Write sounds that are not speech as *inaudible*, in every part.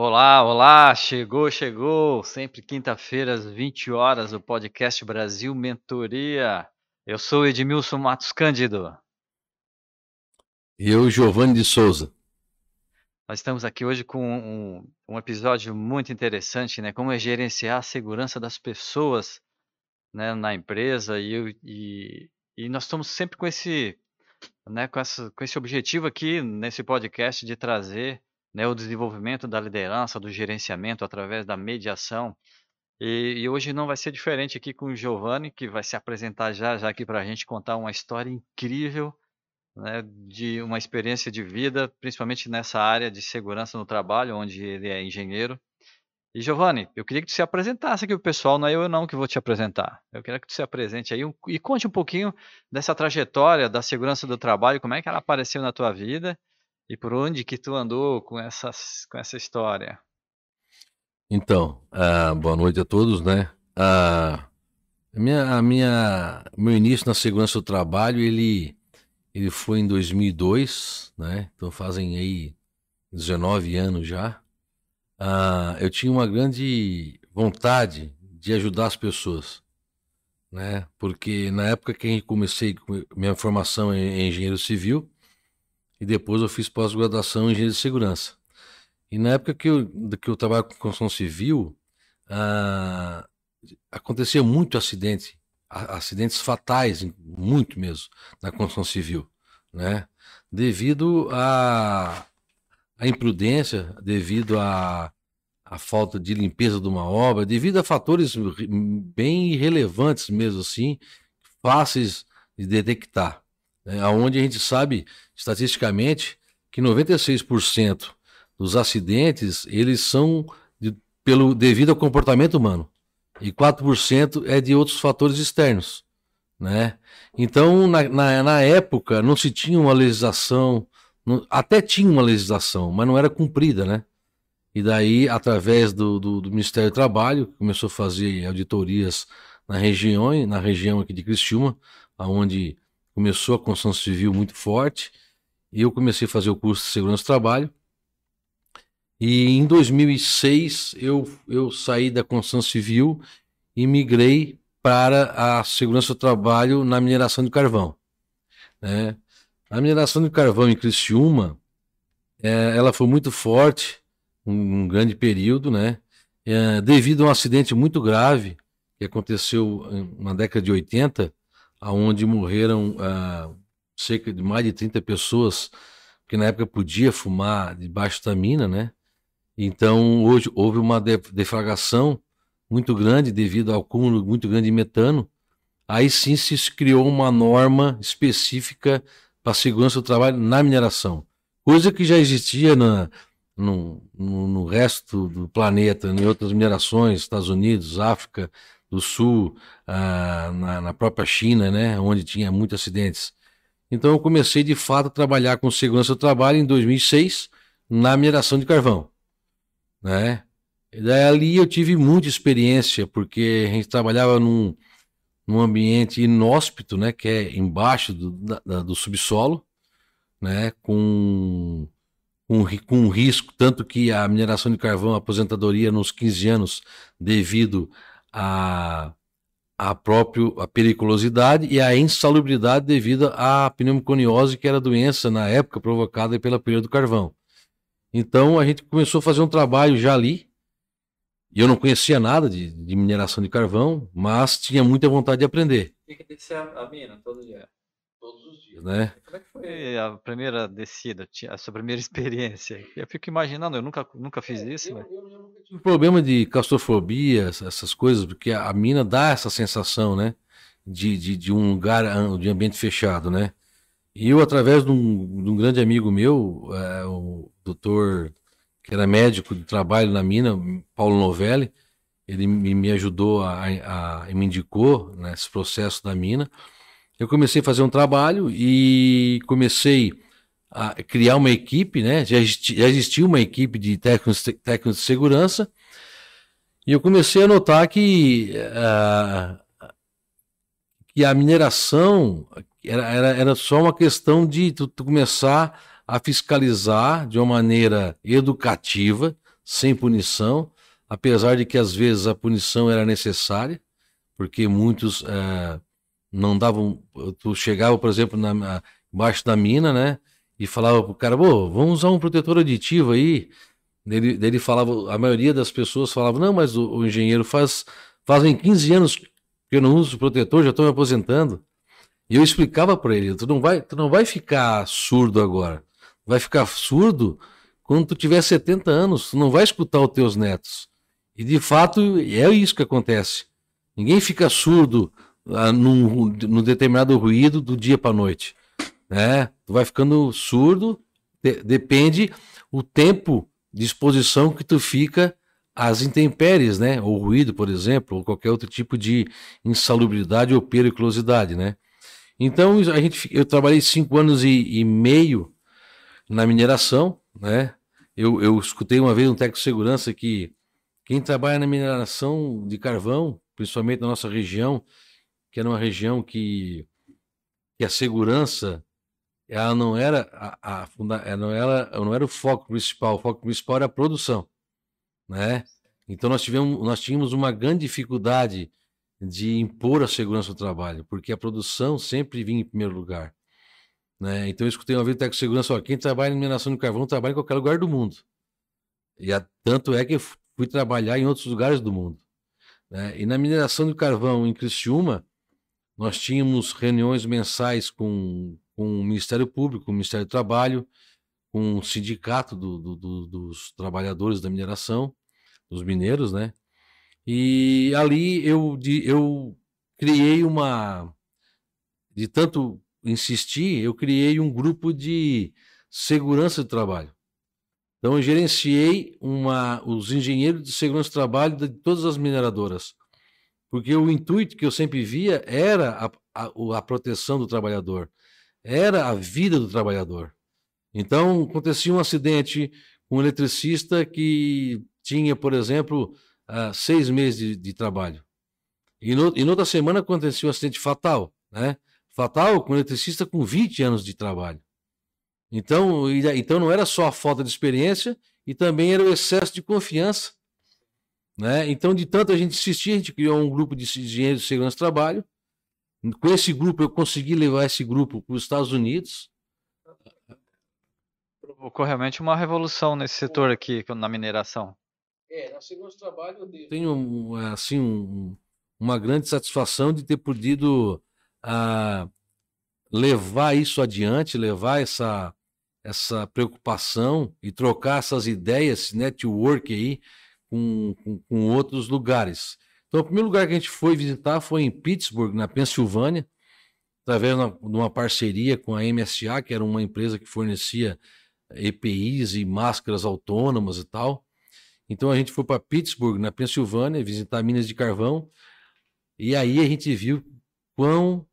Olá, olá, chegou, chegou. Sempre quinta-feira às 20 horas o podcast Brasil Mentoria. Eu sou Edmilson Matos Cândido. E eu, Giovanni de Souza. Nós estamos aqui hoje com um, um, episódio muito interessante, né? Como é gerenciar a segurança das pessoas né, na empresa. E, e, e nós estamos sempre com esse, né, com, essa, com esse objetivo aqui nesse podcast de trazer né, o desenvolvimento da liderança, do gerenciamento através da mediação. E, e, hoje não vai ser diferente aqui com o Giovanni, que vai se apresentar já, já aqui para a gente contar uma história incrível né, de uma experiência de vida, principalmente nessa área de segurança no trabalho, onde ele é engenheiro. E Giovanni, eu queria que tu se apresentasse aqui o pessoal, não é eu não que vou te apresentar. Eu queria que tu se apresente aí e conte um pouquinho dessa trajetória da segurança do trabalho, como é que ela apareceu na tua vida e por onde que tu andou com, essas, com essa história? Então, uh, boa noite a todos, né? Uh, a minha, a minha, meu início na segurança do trabalho, ele, ele foi em 2002, né? Então fazem aí 19 anos já. Uh, eu tinha uma grande vontade de ajudar as pessoas, né? Porque na época que comecei minha formação em engenheiro civil, e depois eu fiz pós-graduação em engenharia de segurança. E na época que eu, que eu trabalho com construção civil, ah, acontecia muito acidente, acidentes fatais, muito mesmo, na construção civil, né? Devido à imprudência, devido à a, falta de limpeza de uma obra, devido a fatores bem irrelevantes mesmo assim, fáceis de detectar né, onde a gente sabe estatisticamente que 96% dos acidentes eles são de, pelo devido ao comportamento humano e 4% é de outros fatores externos, né? Então na, na, na época não se tinha uma legislação, não, até tinha uma legislação, mas não era cumprida, né? E daí através do, do, do Ministério do Trabalho começou a fazer auditorias na região, na região aqui de Criciúma, aonde começou a construção civil muito forte e eu comecei a fazer o curso de segurança do trabalho. E em 2006 eu, eu saí da construção civil e migrei para a segurança do trabalho na mineração de carvão. Né? A mineração de carvão em Criciúma, é, ela foi muito forte, um, um grande período, né? É, devido a um acidente muito grave que aconteceu na década de 80, aonde morreram ah, cerca de mais de 30 pessoas, que na época podia fumar debaixo da mina, né? Então, hoje houve uma deflagração muito grande devido ao acúmulo muito grande de metano. Aí sim se criou uma norma específica para a segurança do trabalho na mineração. Coisa que já existia na, no, no, no resto do planeta, em outras minerações, Estados Unidos, África, do Sul, ah, na, na, própria China, né, onde tinha muitos acidentes. Então eu comecei de fato a trabalhar com segurança do trabalho em 2006 na mineração de carvão, né? E daí ali eu tive muita experiência porque a gente trabalhava num, num ambiente inóspito, né, que é embaixo do, da, do subsolo, né, com com, com risco, tanto que a mineração de carvão, a aposentadoria nos 15 anos, devido a, a própria a periculosidade e a insalubridade devido à pneumoconiose, que era doença na época provocada pela perda do carvão. Então a gente começou a fazer um trabalho já ali. E eu não conhecia nada de, de mineração de carvão, mas tinha muita vontade de aprender. Tem que descer a, a mina todo dia todos os dias. Né? Como é que foi a primeira descida, a sua primeira *laughs* experiência? Eu fico imaginando, eu nunca, nunca fiz é, isso. Eu, mas... eu, eu nunca tive problema de claustrofobia, essas coisas, porque a mina dá essa sensação, né? De, de, de um lugar, de ambiente fechado, né? E eu, através de um, de um grande amigo meu, é, o doutor, que era médico de trabalho na mina, Paulo Novelli, ele me, ajudou, a, me indicou nesse processo da mina. eu comecei a fazer um trabalho e comecei a criar uma equipe, né? Já, existi, já existia uma equipe de técnicos, técnicos de segurança e eu comecei a notar que, uh, que a mineração era, era, era só uma questão de tu, tu começar a fiscalizar de uma maneira educativa, sem punição, apesar de que às vezes a punição era necessária, porque muitos uh, não davam. Tu chegava, por exemplo, na, embaixo da mina, né? E falava pro cara, pô, vamos usar um protetor aditivo aí. Ele, ele falava, a maioria das pessoas falava, não, mas o, o engenheiro faz fazem 15 anos que eu não uso protetor, já estou me aposentando. E eu explicava para ele, tu não vai, tu não vai ficar surdo agora. Vai ficar surdo quando tu tiver 70 anos, tu não vai escutar os teus netos. E de fato é isso que acontece. Ninguém fica surdo ah, num, num determinado ruído do dia para noite. Né? Tu vai ficando surdo, de, depende o tempo de exposição que tu fica às intempéries, né? Ou ruído, por exemplo, ou qualquer outro tipo de insalubridade ou periculosidade, né? Então, a gente, eu trabalhei cinco anos e, e meio na mineração, né? Eu, eu escutei uma vez um técnico de segurança que quem trabalha na mineração de carvão, principalmente na nossa região, que era uma região que, que a segurança ela não era a, a ela não era, não era o foco principal, o foco principal era a produção, né? Então nós tivemos, nós tínhamos uma grande dificuldade de impor a segurança do trabalho, porque a produção sempre vinha em primeiro lugar, né? Então eu escutei uma vez técnico de segurança, ó, quem trabalha em mineração de carvão trabalha em qualquer lugar do mundo. E a, tanto é que eu fui trabalhar em outros lugares do mundo. Né? E na mineração de carvão em Criciúma, nós tínhamos reuniões mensais com, com o Ministério Público, com o Ministério do Trabalho, com o sindicato do, do, do, dos trabalhadores da mineração, dos mineiros, né? E ali eu, eu criei uma. De tanto insistir, eu criei um grupo de segurança do trabalho. Então, eu gerenciei uma, os engenheiros de segurança do trabalho de todas as mineradoras. Porque o intuito que eu sempre via era a, a, a proteção do trabalhador, era a vida do trabalhador. Então, acontecia um acidente com um eletricista que tinha, por exemplo, seis meses de, de trabalho. E, no, e noutra semana acontecia um acidente fatal, né? Fatal com um eletricista com 20 anos de trabalho. Então, então não era só a falta de experiência, e também era o excesso de confiança né? Então, de tanto a gente insistir, a gente criou um grupo de engenheiros de segurança do trabalho. Com esse grupo, eu consegui levar esse grupo para os Estados Unidos. Provocou realmente uma revolução nesse setor aqui, na mineração. É, na segurança do trabalho eu tenho assim, um, uma grande satisfação de ter podido uh, levar isso adiante, levar essa, essa preocupação e trocar essas ideias, esse network aí, com, com, com outros lugares. Então, o primeiro lugar que a gente foi visitar foi em Pittsburgh, na Pensilvânia, através de uma parceria com a MSA, que era uma empresa que fornecia EPIs e máscaras autônomas e tal. Então a gente foi para Pittsburgh, na Pensilvânia, visitar minas de carvão, e aí a gente viu quão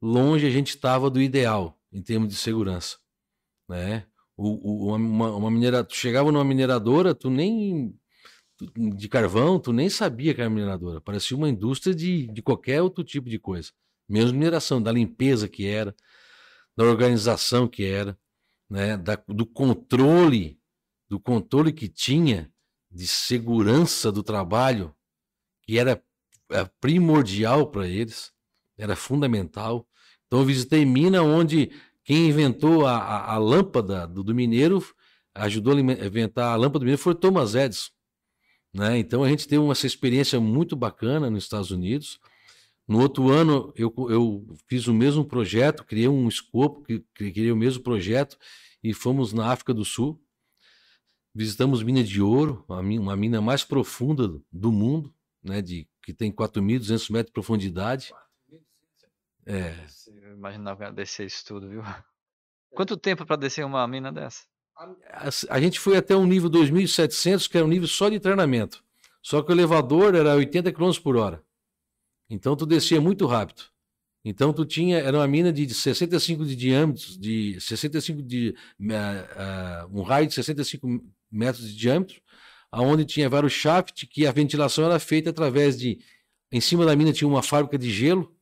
longe a gente estava do ideal em termos de segurança, né? O, o, uma, uma minera... Tu chegava numa mineradora, tu nem de carvão, tu nem sabia que era mineradora. Parecia uma indústria de, de qualquer outro tipo de coisa. Mesmo mineração, da limpeza que era, da organização que era, né, da, do controle, do controle que tinha de segurança do trabalho, que era é, primordial para eles, era fundamental. Então eu visitei mina onde quem inventou a, a, a lâmpada do, do, mineiro, ajudou a inventar a lâmpada do mineiro foi Thomas Edison. Né? Então a gente teve uma, essa experiência muito bacana nos Estados Unidos. No outro ano eu, eu fiz o mesmo projeto, criei um escopo, criei o mesmo projeto e fomos na África do Sul. Visitamos mina de ouro, uma mina mais profunda do mundo, né, de, que tem 4.200 metros de profundidade. É. Eu imaginava descer isso tudo, viu? Quanto tempo para descer uma mina dessa? a, a gente foi até um nível 2700, que era um nível só de treinamento. Só que o elevador era 80 km por hora. Então tu descia muito rápido. Então tu tinha, era uma mina de 65 de diâmetro, de 65 de uh, uh, um raio de 65 metros de diâmetro, aonde tinha vários shafts que a ventilação era feita através de em cima da mina tinha uma fábrica de gelo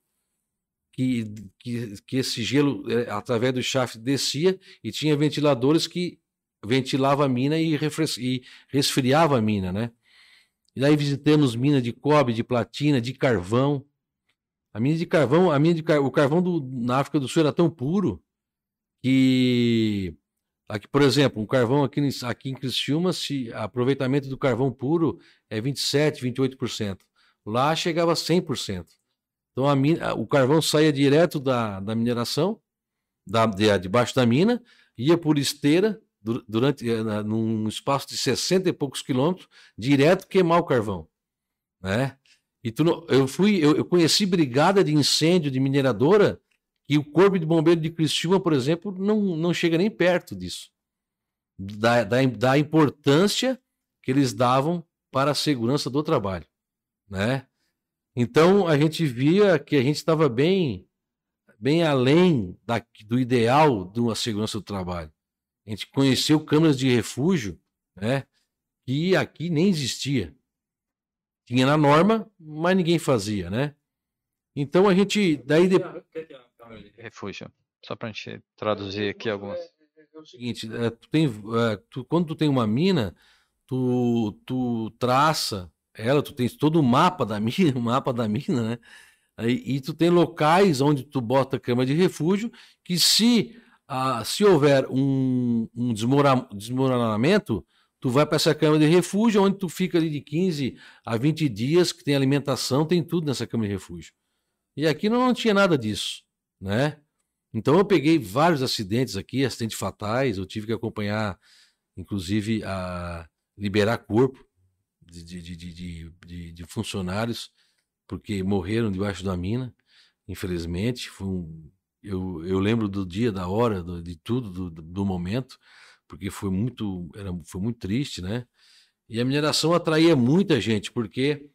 que, que, que esse gelo eh, através do shaft descia e tinha ventiladores que ventilava a mina e, e resfriava a mina, né? E daí visitamos minas de cobre, de platina, de carvão. A mina de carvão, a mina de car... o carvão do... na África do Sul era tão puro que aqui, por exemplo, um carvão aqui, aqui em Criciúma, se aproveitamento do carvão puro é 27, 28%. Lá chegava a 100%. Então a mina, o carvão saía direto da, da mineração, da, de, debaixo da mina, ia por esteira, durante eh, num espaço de 60 e poucos quilômetros, direto queimar o carvão, né? E tu, eu fui, eu, eu, conheci brigada de incêndio de mineradora e o corpo de bombeiro de Criciúma, por exemplo, não, não chega nem perto disso, da, da, da importância que eles davam para a segurança do trabalho, né? Então a gente via que a gente estava bem, bem além da, do ideal de uma segurança do trabalho. A gente conheceu câmaras de refúgio, né? Que aqui nem existia. Tinha na norma, mas ninguém fazia, né? Então a gente. Daí. Refúgio. Só para a gente traduzir aqui algumas. É, é, é o seguinte, é, tu tem, é, tu, quando tu tem uma mina, tu, tu traça ela, tu tens todo o mapa da *laughs* mina, o mapa da mina, né? Aí, e tu tem locais onde tu bota cama de refúgio que se ah, se houver um, um desmoronamento, tu vai para essa cama de refúgio, onde tu fica ali de 15 a 20 dias, que tem alimentação, tem tudo nessa cama de refúgio. E aqui não, não tinha nada disso, né? Então eu peguei vários acidentes aqui, acidentes fatais, eu tive que acompanhar, inclusive, a liberar corpo de, de, de, de, de funcionários, porque morreram debaixo da mina, infelizmente. Foi um, eu, eu lembro do dia, da hora, do, de tudo, do, do momento, porque foi muito, era, foi muito triste, né? E a mineração atraía muita gente, porque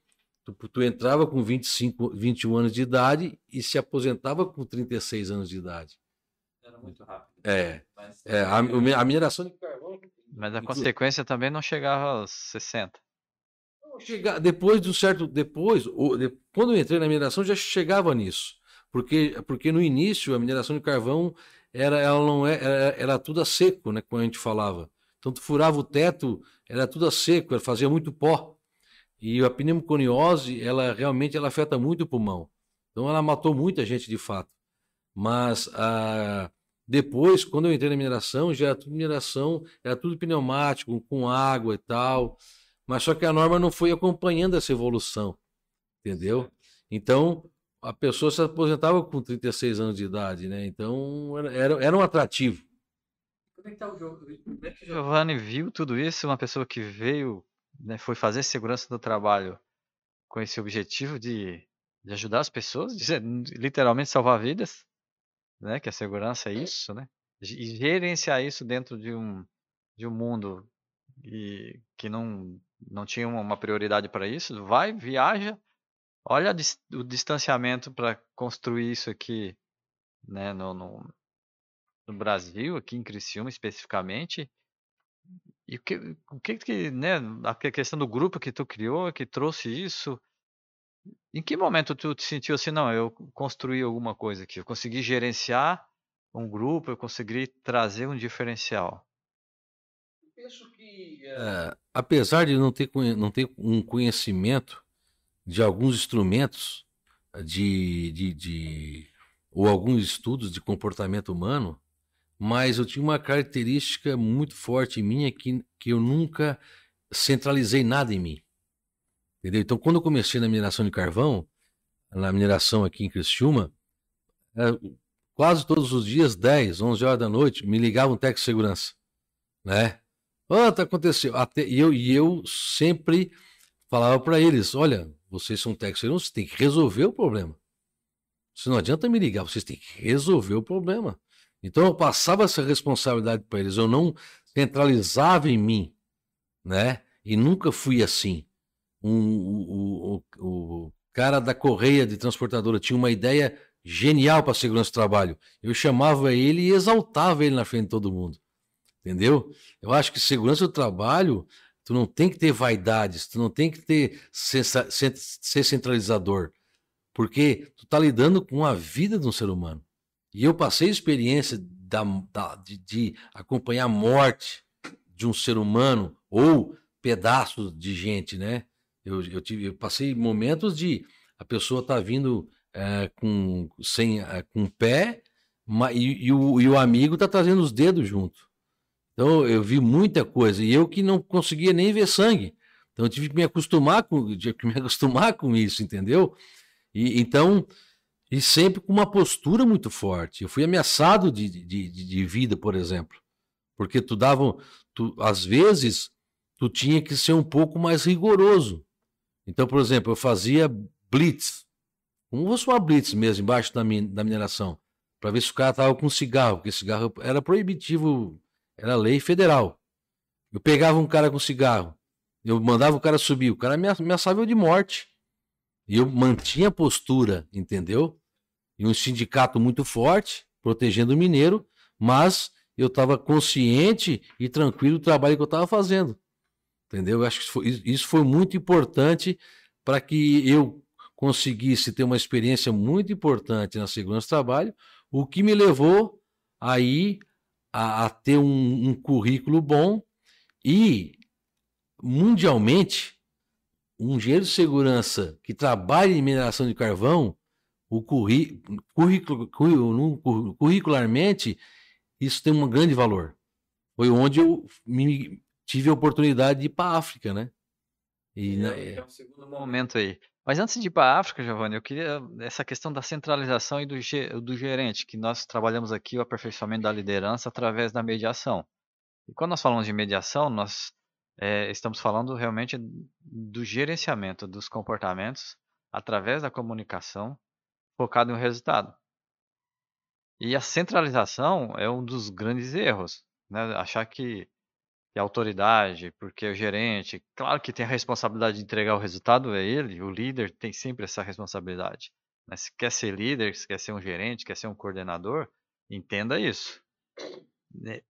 tu, tu entrava com 25, 21 anos de idade e se aposentava com 36 anos de idade. Era muito rápido. É. é a, a mineração de carvão. Mas a consequência também não chegava aos 60. Chega, depois do certo. Depois, quando eu entrei na mineração, já chegava nisso. Porque, porque no início a mineração de carvão era, ela não é, era, era tudo a seco, né? Como a gente falava. Então tu furava o teto, era tudo a seco, fazia muito pó. E a pneumoconiose, ela realmente ela afeta muito o pulmão. Então ela matou muita gente de fato. Mas ah, depois, quando eu entrei na mineração, já era tudo mineração, era tudo pneumático, com água e tal. Mas só que a norma não foi acompanhando essa evolução. Entendeu? Então, a pessoa se aposentava com 36 anos de idade, né? Então era, era, era um atrativo. Como é que tá o jogo? Como é que o Giovanni viu tudo isso? Uma pessoa que veio, né, foi fazer segurança do trabalho com esse objetivo de, de ajudar as pessoas, de literalmente salvar vidas, né? Que a segurança é isso, né? E gerenciar isso dentro de um de um mundo e que não não tinha uma prioridade para isso, vai, viaja, Olha o distanciamento para construir isso aqui né, no, no, no, Brasil, aqui em Criciúma especificamente. E o que, o que, que né, a questão do grupo que tu criou, que trouxe isso, em que momento tu te sentiu assim, não, eu construí alguma coisa aqui, eu consegui gerenciar um grupo, eu consegui trazer um diferencial? Eu penso que, é, apesar de não ter, não ter um conhecimento de alguns instrumentos de, de, de, ou alguns estudos de comportamento humano, mas eu tinha uma característica muito forte em mim que, que eu nunca centralizei nada em mim. Entendeu? Então, quando eu comecei na mineração de carvão, na mineração aqui em Criciúma, é, quase todos os dias, 10, 11 horas da noite, me ligava um técnico de segurança, né? Oh, tá acontecendo. Até, e, eu, e eu sempre falava para eles, olha, vocês são técnicos, vocês têm que resolver o problema. Você não adianta me ligar, vocês têm que resolver o problema. Então eu passava essa responsabilidade para eles, eu não centralizava em mim, né? E nunca fui assim. Um, o, o, o cara da correia de transportadora tinha uma ideia genial para segurança do trabalho. Eu chamava ele e exaltava ele na frente de todo mundo. Entendeu? Eu acho que segurança do trabalho, tu não tem que ter vaidades, tu não tem que ter ser, ser centralizador, porque tu tá lidando com a vida de um ser humano. E eu passei a experiência da, da, de, de acompanhar a morte de um ser humano ou pedaços de gente, né? Eu, eu, tive, eu passei momentos de a pessoa tá vindo é, com sem é, com pé e, e, o, e o amigo tá trazendo os dedos junto. Então eu vi muita coisa e eu que não conseguia nem ver sangue. Então eu tive que me acostumar com, tive que me *laughs* acostumar com isso, entendeu? E então e sempre com uma postura muito forte. Eu fui ameaçado de, de, de vida, por exemplo, porque tu dava, tu, às vezes, tu tinha que ser um pouco mais rigoroso. Então, por exemplo, eu fazia blitz, como fosse uma blitz mesmo, embaixo da, min, da mineração, para ver se o cara estava com cigarro, porque cigarro era proibitivo era lei federal. Eu pegava um cara com cigarro, eu mandava o cara subir, o cara me ameaçava eu de morte. E eu mantinha a postura, entendeu? E um sindicato muito forte, protegendo o mineiro, mas eu estava consciente e tranquilo do trabalho que eu estava fazendo. Entendeu? Eu acho que isso foi, muito importante para que eu conseguisse ter uma experiência muito importante na segurança do trabalho, o que me levou aí a, a ter um, um currículo bom e, mundialmente, um engenheiro de segurança que trabalha em mineração de carvão, o currículo, curricularmente, isso tem um grande valor. Foi onde eu me, tive a oportunidade de ir para a África, né? E, é, é um segundo momento aí. Mas antes de ir para a África, Giovanni, eu queria essa questão da centralização e do, do gerente, que nós trabalhamos aqui o aperfeiçoamento da liderança através da mediação. E quando nós falamos de mediação, nós é, estamos falando realmente do gerenciamento dos comportamentos através da comunicação focado em um resultado. E a centralização é um dos grandes erros, né? Achar que a autoridade, porque o gerente, claro que tem a responsabilidade de entregar o resultado, é ele, o líder tem sempre essa responsabilidade. Mas se quer ser líder, se quer ser um gerente, quer ser um coordenador, entenda isso. Né,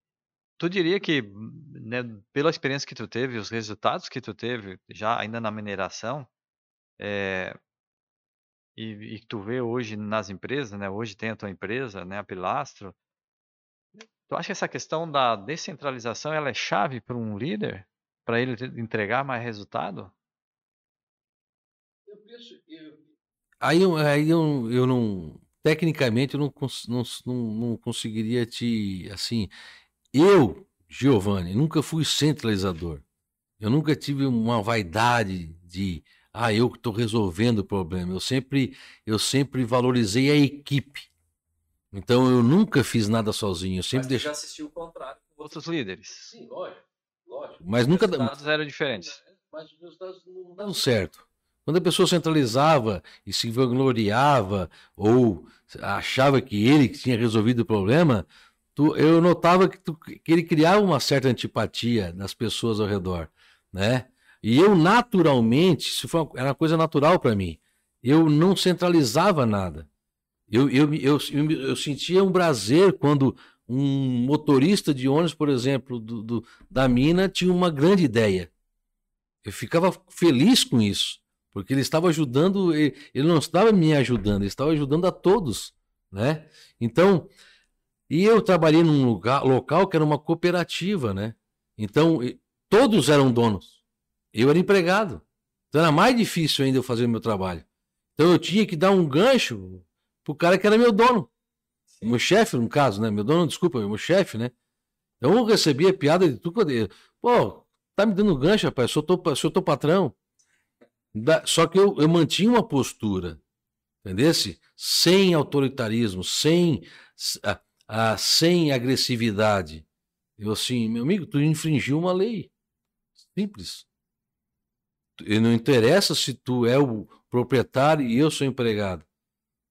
tu diria que, né, pela experiência que tu teve, os resultados que tu teve, já ainda na mineração, é, e, e tu vê hoje nas empresas, né, hoje tem a tua empresa, né, a Pilastro, Tu acha que essa questão da descentralização ela é chave para um líder? Para ele entregar mais resultado? Eu penso. Eu... Aí, aí eu, eu não. Tecnicamente, eu não, não, não, não conseguiria te. Assim. Eu, Giovanni, nunca fui centralizador. Eu nunca tive uma vaidade de. Ah, eu estou resolvendo o problema. Eu sempre, eu sempre valorizei a equipe. Então eu nunca fiz nada sozinho. Eu sempre Mas deixo... já assistiu o contrário com outros líderes. Sim, lógico. lógico. Mas nunca. Os resultados eram diferentes. Mas os resultados não davam certo. Quando a pessoa centralizava e se vangloriava ou achava que ele tinha resolvido o problema, tu, eu notava que, tu, que, ele criava uma certa antipatia nas pessoas ao redor, né? E eu naturalmente, isso foi uma, era uma coisa natural para mim. Eu não centralizava nada. Eu, eu, eu, eu, eu sentia um prazer quando um motorista de ônibus, por exemplo, do, do, da mina, tinha uma grande ideia. Eu ficava feliz com isso, porque ele estava ajudando, ele, ele não estava me ajudando, ele estava ajudando a todos, né? Então, e eu trabalhei num lugar, local que era uma cooperativa, né? Então, todos eram donos. Eu era empregado. Então era mais difícil ainda eu fazer o meu trabalho. Então eu tinha que dar um gancho pro cara que era meu dono. Sim. Meu chefe, no caso, né? Meu dono, desculpa, meu chefe, né? Então eu recebia piada de tudo. Pô, tá me dando gancho, rapaz, sou teu, sou teu patrão. Só que eu, eu mantinha uma postura, entendesse? Sem autoritarismo, sem, a, a, sem agressividade. Eu assim, meu amigo, tu infringiu uma lei. Simples. E não interessa se tu é o proprietário e eu sou empregado.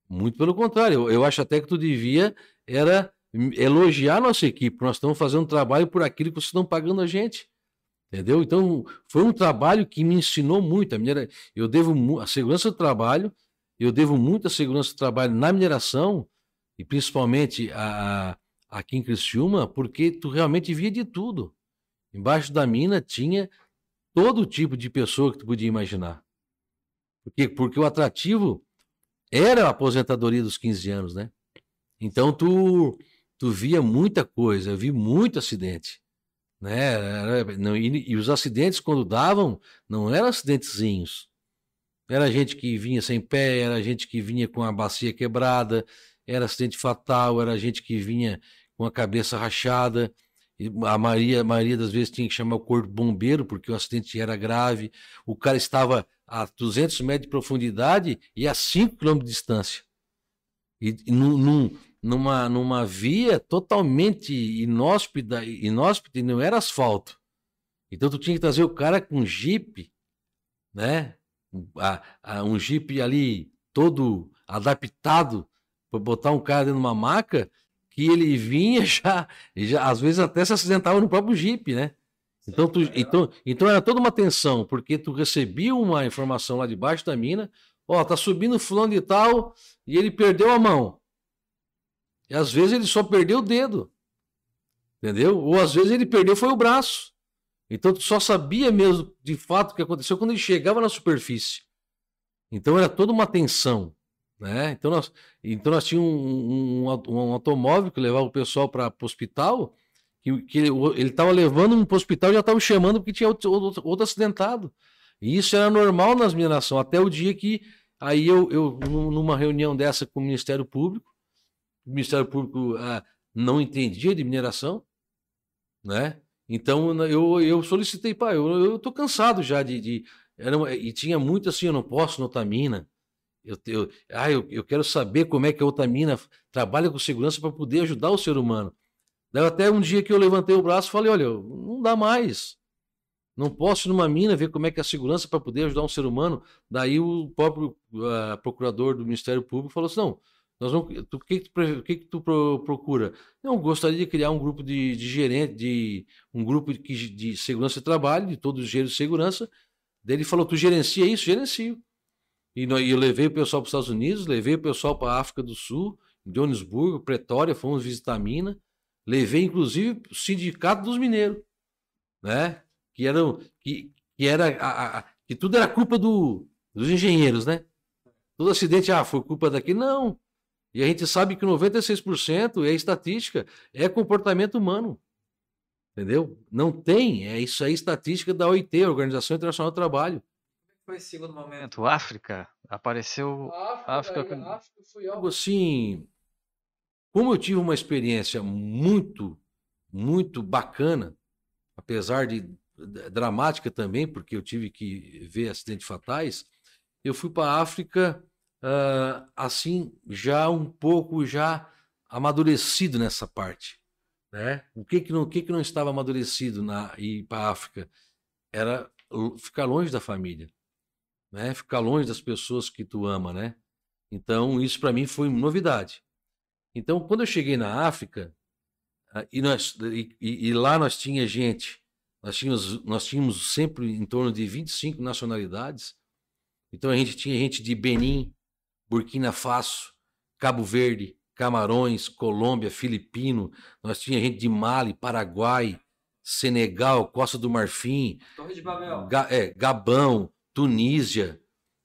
Muito pelo contrário, eu, eu acho até que tu devia era elogiar nossa equipe. Nós estamos fazendo trabalho por aquilo que vocês estão pagando a gente. Entendeu? Então, foi um trabalho que me ensinou muito. A minha, eu devo a segurança do trabalho Eu devo muita segurança do trabalho na mineração, e principalmente a, a, aqui em Criciúma, porque tu realmente via de tudo. Embaixo da mina tinha todo tipo de pessoa que tu podia imaginar. Porque, porque o atrativo era a aposentadoria dos 15 anos, né? Então tu, tu via muita coisa, eu vi muito acidente. Né? E, e, os acidentes, quando davam, não eram acidentezinhos. Era gente que vinha sem pé, era gente que vinha com a bacia quebrada, era acidente fatal, era gente que vinha com a cabeça rachada. A maioria, a maioria das vezes tinha que chamar o corpo bombeiro, porque o acidente era grave. O cara estava a 200 metros de profundidade e a 5 km de distância. E, e num, num, numa, numa via totalmente inóspita, inóspita não era asfalto. Então tu tinha que trazer o cara com jipe, né? A, a, um jipe ali todo adaptado para botar um cara dentro de uma maca que ele vinha *laughs* já, já às vezes até se acidentava no próprio jipe, né? Então, tu, então, então era toda uma tensão, porque tu recebia uma informação lá debaixo da mina, ó, tá subindo fulano de tal e ele perdeu a mão. E às vezes ele só perdeu o dedo. Entendeu? Ou às vezes ele perdeu foi o braço. Então tu só sabia mesmo de fato o que aconteceu quando ele chegava na superfície. Então era toda uma tensão. Né? Então, nós, então nós tínhamos um, um, um automóvel que levava o pessoal para o hospital, que, que ele estava levando um para o hospital e já estava chamando porque tinha outro, outro, outro, acidentado. E isso era normal nas minerações, até o dia que aí eu, eu numa reunião dessa com o Ministério Público, o Ministério Público ah, não entendia de mineração, né? Então eu, eu solicitei, pai, eu, estou cansado já de. de era, e tinha muito assim, eu não posso notar mina. Eu, eu, ah, eu, eu quero saber como é que a Otamina trabalha com segurança para poder ajudar o ser humano. Daí até um dia que eu levantei o braço e falei, olha, não dá mais. Não posso ir numa mina ver como é que é a segurança para poder ajudar um ser humano. Daí o próprio uh, procurador do Ministério Público falou assim, não, nós vamos, tu, que, que, tu, que, que tu procura? Eu gostaria de criar um grupo de, de gerente, de um grupo de, de segurança de trabalho, de todos os engenheiros de segurança. Daí ele falou, tu gerencia isso? Gerencio. E eu levei o pessoal para os Estados Unidos, levei o pessoal para a África do Sul, Johannesburgo, Pretória, fomos visitar a mina. Levei, inclusive, o sindicato dos mineiros, né? Que, eram, que, que era a, a, que tudo era culpa do, dos engenheiros, né? Todo acidente, ah, foi culpa daqui. Não. E a gente sabe que 96% é estatística, é comportamento humano. Entendeu? Não tem, é isso aí, estatística da OIT, Organização Internacional do Trabalho foi esse segundo momento? África? Apareceu. A África, África... África foi algo assim. Como eu tive uma experiência muito, muito bacana, apesar de dramática também, porque eu tive que ver acidentes fatais, eu fui para a África uh, assim, já um pouco já amadurecido nessa parte. Né? O que que não, o que que não estava amadurecido na ir para a África? Era ficar longe da família né? Ficar longe das pessoas que tu ama, né? Então, isso para mim foi novidade. Então, quando eu cheguei na África, ah, e, nós, e, e, lá nós tinha gente, nós tínhamos, nós tínhamos sempre em torno de 25 nacionalidades. Então, a gente tinha gente de Benin, Burkina Faso, Cabo Verde, Camarões, Colômbia, Filipino, nós tinha gente de Mali, Paraguai, Senegal, Costa do Marfim, Torre de Babel. Ga, é, Gabão, Tunísia,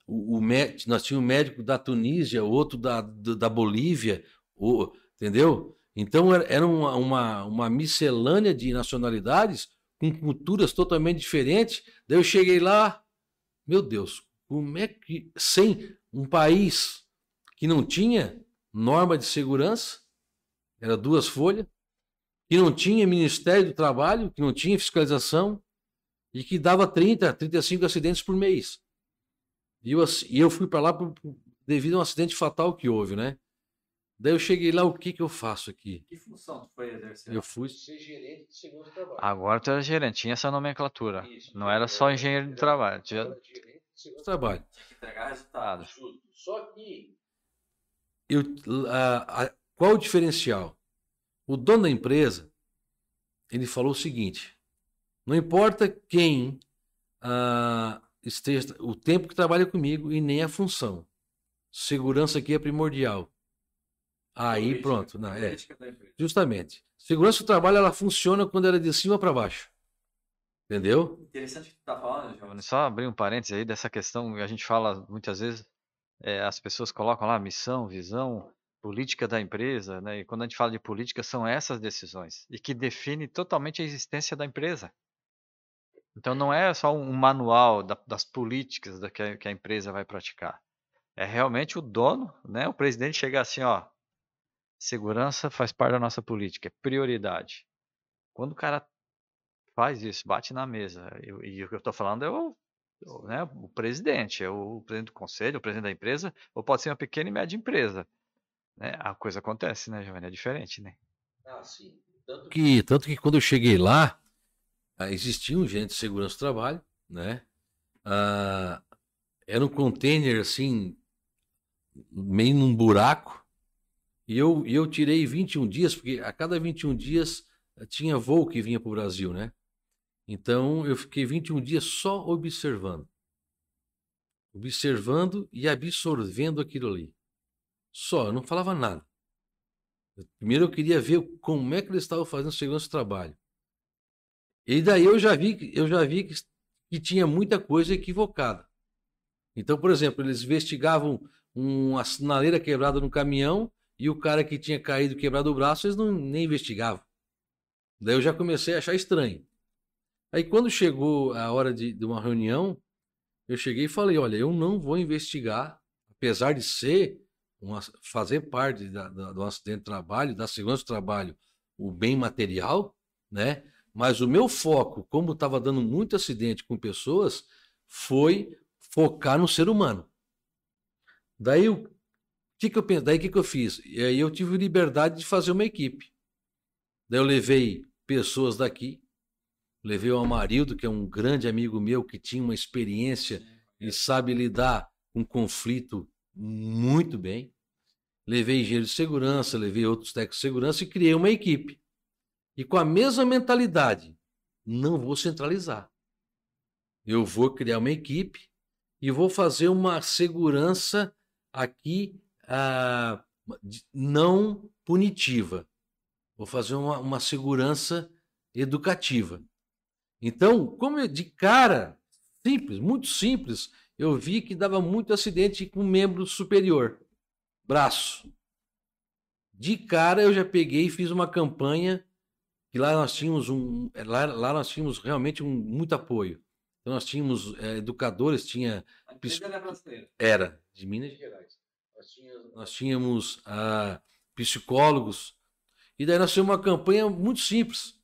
o, o, nós tínhamos um médico da Tunísia, outro da, da Bolívia, o, entendeu? Então era uma, uma, uma miscelânea de nacionalidades com culturas totalmente diferentes. Daí eu cheguei lá, meu Deus, como é que sem um país que não tinha norma de segurança, era duas folhas, que não tinha Ministério do Trabalho, que não tinha fiscalização, e que dava 30, 35 acidentes por mês. E eu, e eu fui para lá por, devido a um acidente fatal que houve, né? Daí eu cheguei lá, o que que eu faço aqui? Que função tu foi exercer? Eu fui ser gerente de segundo trabalho. Agora tu era gerente, tinha essa nomenclatura. Isso, Não era só engenheiro de trabalho. Tinha... Gerente de trabalho. Tinha que entregar resultados. Só que eu, a, a, qual o diferencial? O dono da empresa, ele falou o seguinte, não importa quem ah, esteja, o tempo que trabalha comigo e nem a função. segurança aqui é primordial. Aí pronto, não, é. Justamente. Segurança do trabalho ela funciona quando ela é de cima para baixo. Entendeu? Interessante o que tu tá falando, Giovanni. Só abrir um parênteses aí dessa questão que a gente fala muitas vezes, é, as pessoas colocam lá missão, visão, política da empresa, né? E quando a gente fala de política, são essas decisões e que define totalmente a existência da empresa. Então não é só um manual da, das políticas da que, a, que a empresa vai praticar. É realmente o dono, né? O presidente chegar assim, ó, segurança faz parte da nossa política, é prioridade. Quando o cara faz isso, bate na mesa, e, e o que eu estou falando é o, o, né, o presidente, é o presidente do conselho, o presidente da empresa, ou pode ser uma pequena e média empresa. Né? A coisa acontece, né, Giovanni? É diferente, né? Ah, sim. Tanto que, tanto que quando eu cheguei lá, existia um gerente de segurança do trabalho, né? Ah, era um container assim, meio num buraco, e eu, eu tirei 21 dias, porque a cada 21 dias eh, tinha voo que vinha para o Brasil, né? Então eu fiquei 21 dias só observando. Observando e absorvendo aquilo ali. Só, eu não falava nada. Primeiro eu queria ver como é que eles estavam fazendo segurança do trabalho. E daí eu já vi, eu já vi que, que tinha muita coisa equivocada. Então, por exemplo, eles investigavam uma sinaleira quebrada no caminhão e o cara que tinha caído quebrado o braço, eles não nem investigavam. Daí eu já comecei a achar estranho. Aí quando chegou a hora de, de uma reunião, eu cheguei e falei, olha, eu não vou investigar, apesar de ser uma, fazer parte da, da, do acidente de trabalho, da segurança do trabalho, o bem material, né? Mas o meu foco, como estava dando muito acidente com pessoas, foi focar no ser humano. Daí o que, que eu pensei? Daí que, que eu fiz? E aí eu tive liberdade de fazer uma equipe. Daí eu levei pessoas daqui, levei o Amarildo, que é um grande amigo meu que tinha uma experiência e sabe lidar com conflito muito bem. Levei engenheiro de segurança, levei outros técnicos de segurança e criei uma equipe. E com a mesma mentalidade, não vou centralizar. Eu vou criar uma equipe e vou fazer uma segurança aqui ah, não punitiva. Vou fazer uma, uma segurança educativa. Então, como de cara, simples, muito simples, eu vi que dava muito acidente com membro superior, braço. De cara eu já peguei e fiz uma campanha que lá nós tínhamos um é, lá, lá nós tínhamos realmente um, muito apoio. Então nós tínhamos é, educadores, tinha era, era de Minas Gerais. Nós tínhamos, nós tínhamos ah, psicólogos e daí nós tínhamos uma campanha muito simples.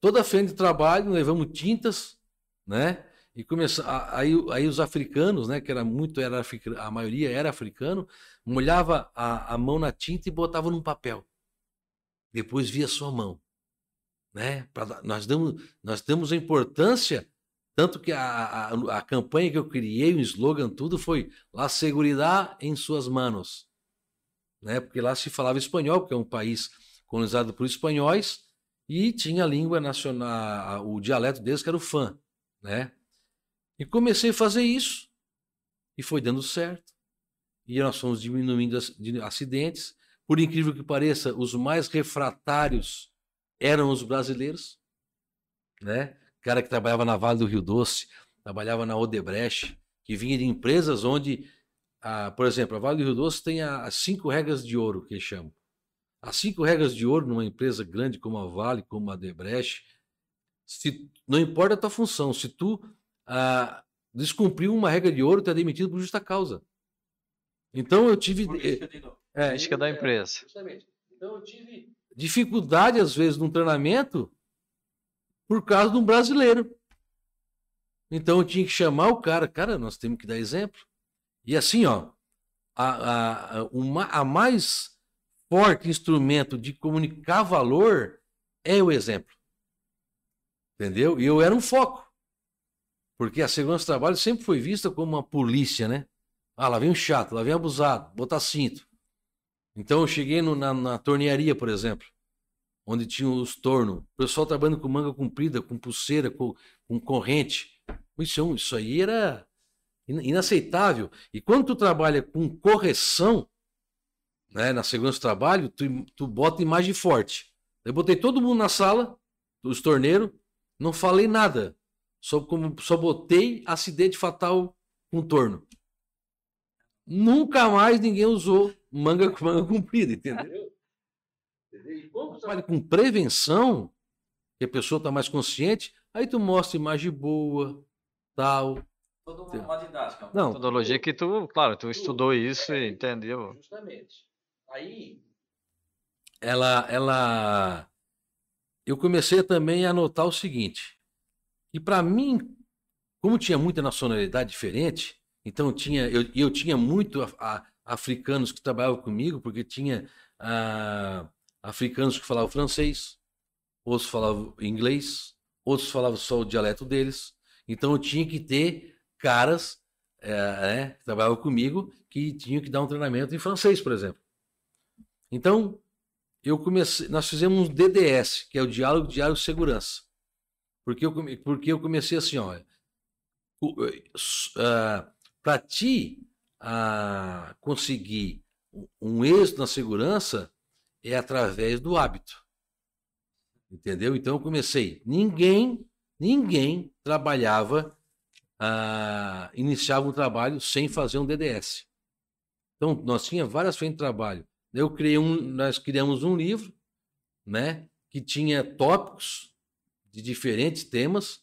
Toda a frente de trabalho levamos tintas, né? E começou, aí, aí os africanos, né, que era muito era a maioria era africano, molhava a, a mão na tinta e botava num papel. Depois via sua mão né? Pra, nós, damos, nós a importância, tanto que a, a, a campanha que eu criei, o slogan, tudo foi La Seguridad em suas manos. Né? Porque lá se falava espanhol, porque é um país colonizado por espanhóis, e tinha a língua nacional, o dialeto deles que era o fã, né? E comecei a fazer isso, e foi dando certo. E nós fomos diminuindo acidentes. Por incrível que pareça, os mais refratários eram os brasileiros, né? Cara que trabalhava na Vale do Rio Doce, trabalhava na Odebrecht, que vinha de empresas onde, a, por exemplo, a Vale do Rio Doce tem as cinco regras de ouro, que eles chamam. As cinco regras de ouro numa empresa grande como a Vale, como a Odebrecht, se, não importa a tua função, se tu ah, descumpriu uma regra de ouro, tu é demitido por justa causa. Então eu tive. Política, é, política da empresa. Justamente. Então eu tive dificuldade, às vezes, no treinamento por causa de um brasileiro. Então eu tinha que chamar o cara, cara, nós temos que dar exemplo. E assim, ó, a, a, uma, a mais forte instrumento de comunicar valor é o exemplo. Entendeu? E eu era um foco. Porque a segurança do trabalho sempre foi vista como uma polícia, né? Ah, lá vem um chato, lá vem abusado, botar cinto. Então eu cheguei no, na, na tornearia, por exemplo, onde tinha os tornos. O pessoal trabalhando com manga comprida, com pulseira, com, com corrente. Isso, isso aí era, inaceitável. E quando tu trabalha com correção, né, na segurança do trabalho, tu, tu bota imagem forte. Eu botei todo mundo na sala, os torneiros, não falei nada. Só, como, só botei acidente fatal com torno. Nunca mais ninguém usou manga com manga comprida, entendeu? E quando trabalha com prevenção, que a pessoa está mais consciente, aí tu mostra imagem boa, tal. Toda uma didática. Não, metodologia que tu, claro, tu estudou isso é, e entendeu. Justamente. Aí ela ela eu comecei também a notar o seguinte, e para mim, como tinha muita nacionalidade diferente, então tinha eu, eu tinha muito a, a, africanos que trabalhavam comigo, porque tinha a, africanos que falavam francês, outros falavam inglês, outros falavam só o dialeto deles. Então eu tinha que ter caras é, que trabalhavam comigo que tinham que dar um treinamento em francês, por exemplo. Então eu comecei, nós fizemos um DDS, que é o diálogo diário de segurança, porque eu porque eu comecei assim, ó, uh, eh, para ti uh, conseguir um êxito na segurança é através do hábito. Entendeu? Então eu comecei. Ninguém, ninguém trabalhava, ah, iniciava um trabalho sem fazer um DDS. Então nós tínhamos várias frentes de trabalho. Eu criei um, nós criamos um livro, né, que tinha tópicos de diferentes temas,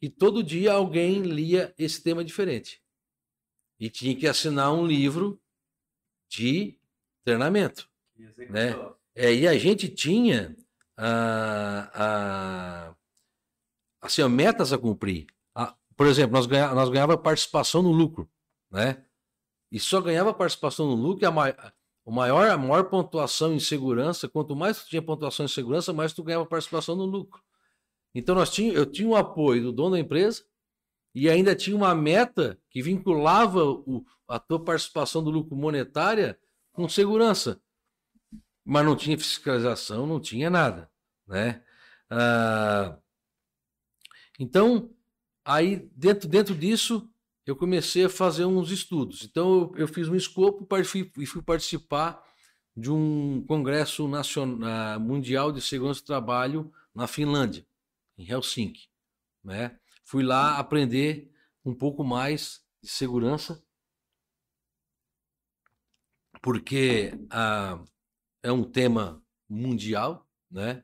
e todo dia alguém lia esse tema diferente. E tinha que assinar um livro de treinamento. Né? É, e a gente tinha a, a, assim, metas a cumprir. A, por exemplo, nós, ganha, nós ganhava participação no lucro, né? E só ganhava participação no lucro a, o maior, a maior pontuação em segurança, quanto mais tu tinha pontuação em segurança, mais tu ganhava participação no lucro. Então nós tinha, eu tinha o apoio do dono da empresa e ainda tinha uma meta que vinculava o, a tua participação do lucro monetária com segurança mas não tinha fiscalização, não tinha nada, né? Ah, então, aí dentro, dentro disso, eu comecei a fazer uns estudos. Então, eu, eu fiz um escopo e fui, fui, participar de um congresso nacional, mundial de segurança do trabalho na Finlândia, em Helsinki, né? Fui lá aprender um pouco mais de segurança, porque a é um tema mundial, né?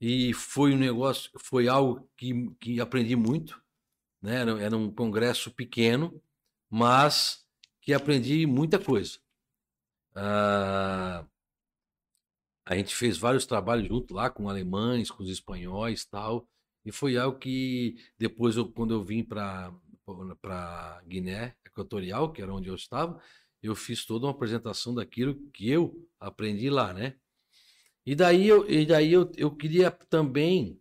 E foi um negócio, foi algo que, que aprendi muito, né? Era, era um congresso pequeno, mas que aprendi muita coisa. Ah, a gente fez vários trabalhos junto lá com alemães, com os espanhóis, tal, e foi algo que depois eu, quando eu vim para Guiné Equatorial, que era onde eu estava, eu fiz toda uma apresentação daquilo que eu aprendi lá, né? E daí eu, e daí eu, eu queria também.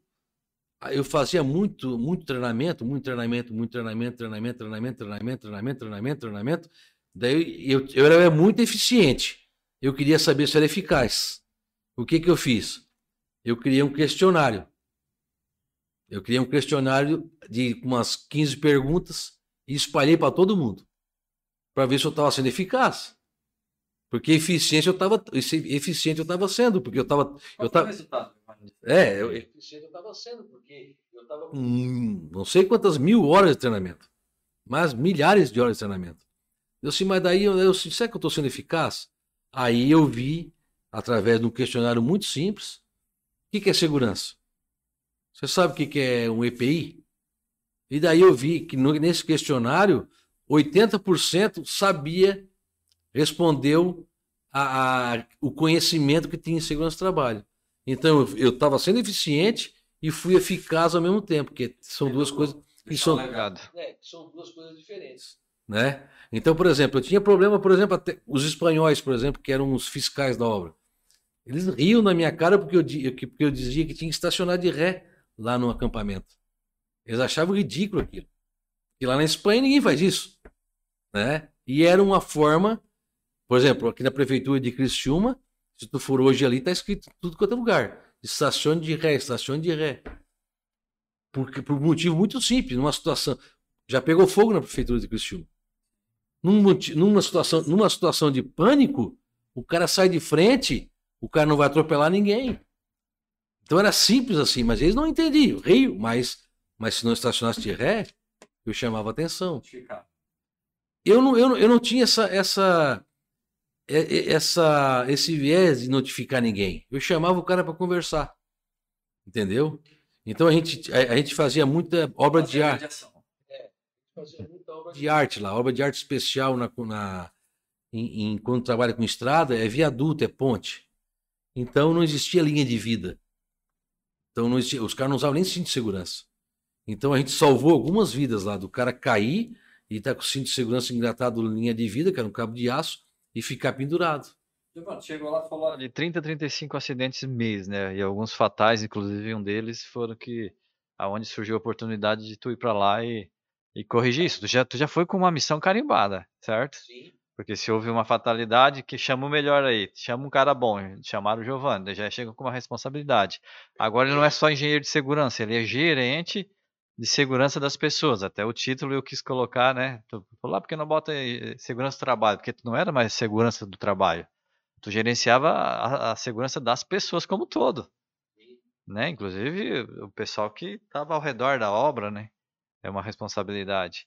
Eu fazia muito, muito treinamento, muito treinamento, muito treinamento, treinamento, treinamento, treinamento, treinamento, treinamento, treinamento. Daí eu, eu era muito eficiente. Eu queria saber se era eficaz. O que, que eu fiz? Eu criei um questionário. Eu criei um questionário de umas 15 perguntas e espalhei para todo mundo para ver se eu estava sendo eficaz. Porque eficiência eu estava eficiente eu estava sendo, porque eu estava eu tava, É, eu, eficiente eu estava sendo, porque eu estava com não sei quantas mil horas de treinamento, mas milhares de horas de treinamento. Eu assim, mas daí eu, eu será que eu estou sendo eficaz? Aí eu vi através de um questionário muito simples, o que, que é segurança? Você sabe o que, que é um EPI? E daí eu vi que no, nesse questionário 80% sabia, respondeu a, a, o conhecimento que tinha em segurança do trabalho. Então eu estava sendo eficiente e fui eficaz ao mesmo tempo, porque são duas coisas que são, é, são duas coisas diferentes. Né? Então, por exemplo, eu tinha problema, por exemplo, até os espanhóis, por exemplo, que eram os fiscais da obra. Eles riam na minha cara porque eu, porque eu dizia que tinha que estacionar de ré lá no acampamento. Eles achavam ridículo aquilo. E lá na Espanha ninguém faz isso. Né? E era uma forma, por exemplo, aqui na prefeitura de Criciúma, se tu for hoje ali, tá escrito tudo quanto é lugar. Estacione de ré, estacione de ré. Porque, por um motivo muito simples, numa situação. Já pegou fogo na prefeitura de Criciúma. numa, numa, situação, numa situação de pânico, o cara sai de frente, o cara não vai atropelar ninguém. Então era simples assim, mas eles não entendiam. Rio, mas, mas se não estacionasse de ré, eu chamava atenção. Eu não, eu, não, eu não tinha essa, essa, essa, esse viés de notificar ninguém. Eu chamava o cara para conversar. Entendeu? Então a gente, a, a gente fazia muita obra de arte. É, fazia muita obra de arte lá, obra de arte especial na, na, em, em, quando trabalha com estrada, é viaduto, é ponte. Então não existia linha de vida. Então não existia, os caras não usavam nem cinto de segurança. Então a gente salvou algumas vidas lá, do cara cair e estar tá com o cinto de segurança engatado linha de vida, que era um cabo de aço, e ficar pendurado. Chegou lá e falou de 30 a 35 acidentes mês, né? E alguns fatais, inclusive um deles, foram que aonde surgiu a oportunidade de tu ir para lá e, e corrigir isso. Tu já, tu já foi com uma missão carimbada, certo? Sim. Porque se houve uma fatalidade, que chama o melhor aí, chama um cara bom, chamaram o Giovanni, já chega com uma responsabilidade. Agora ele não é só engenheiro de segurança, ele é gerente de segurança das pessoas. Até o título eu quis colocar, né? Tu falou lá porque não bota segurança do trabalho, porque tu não era mais segurança do trabalho tu gerenciava a, a segurança das pessoas como um todo, né? Inclusive o pessoal que estava ao redor da obra, né? É uma responsabilidade.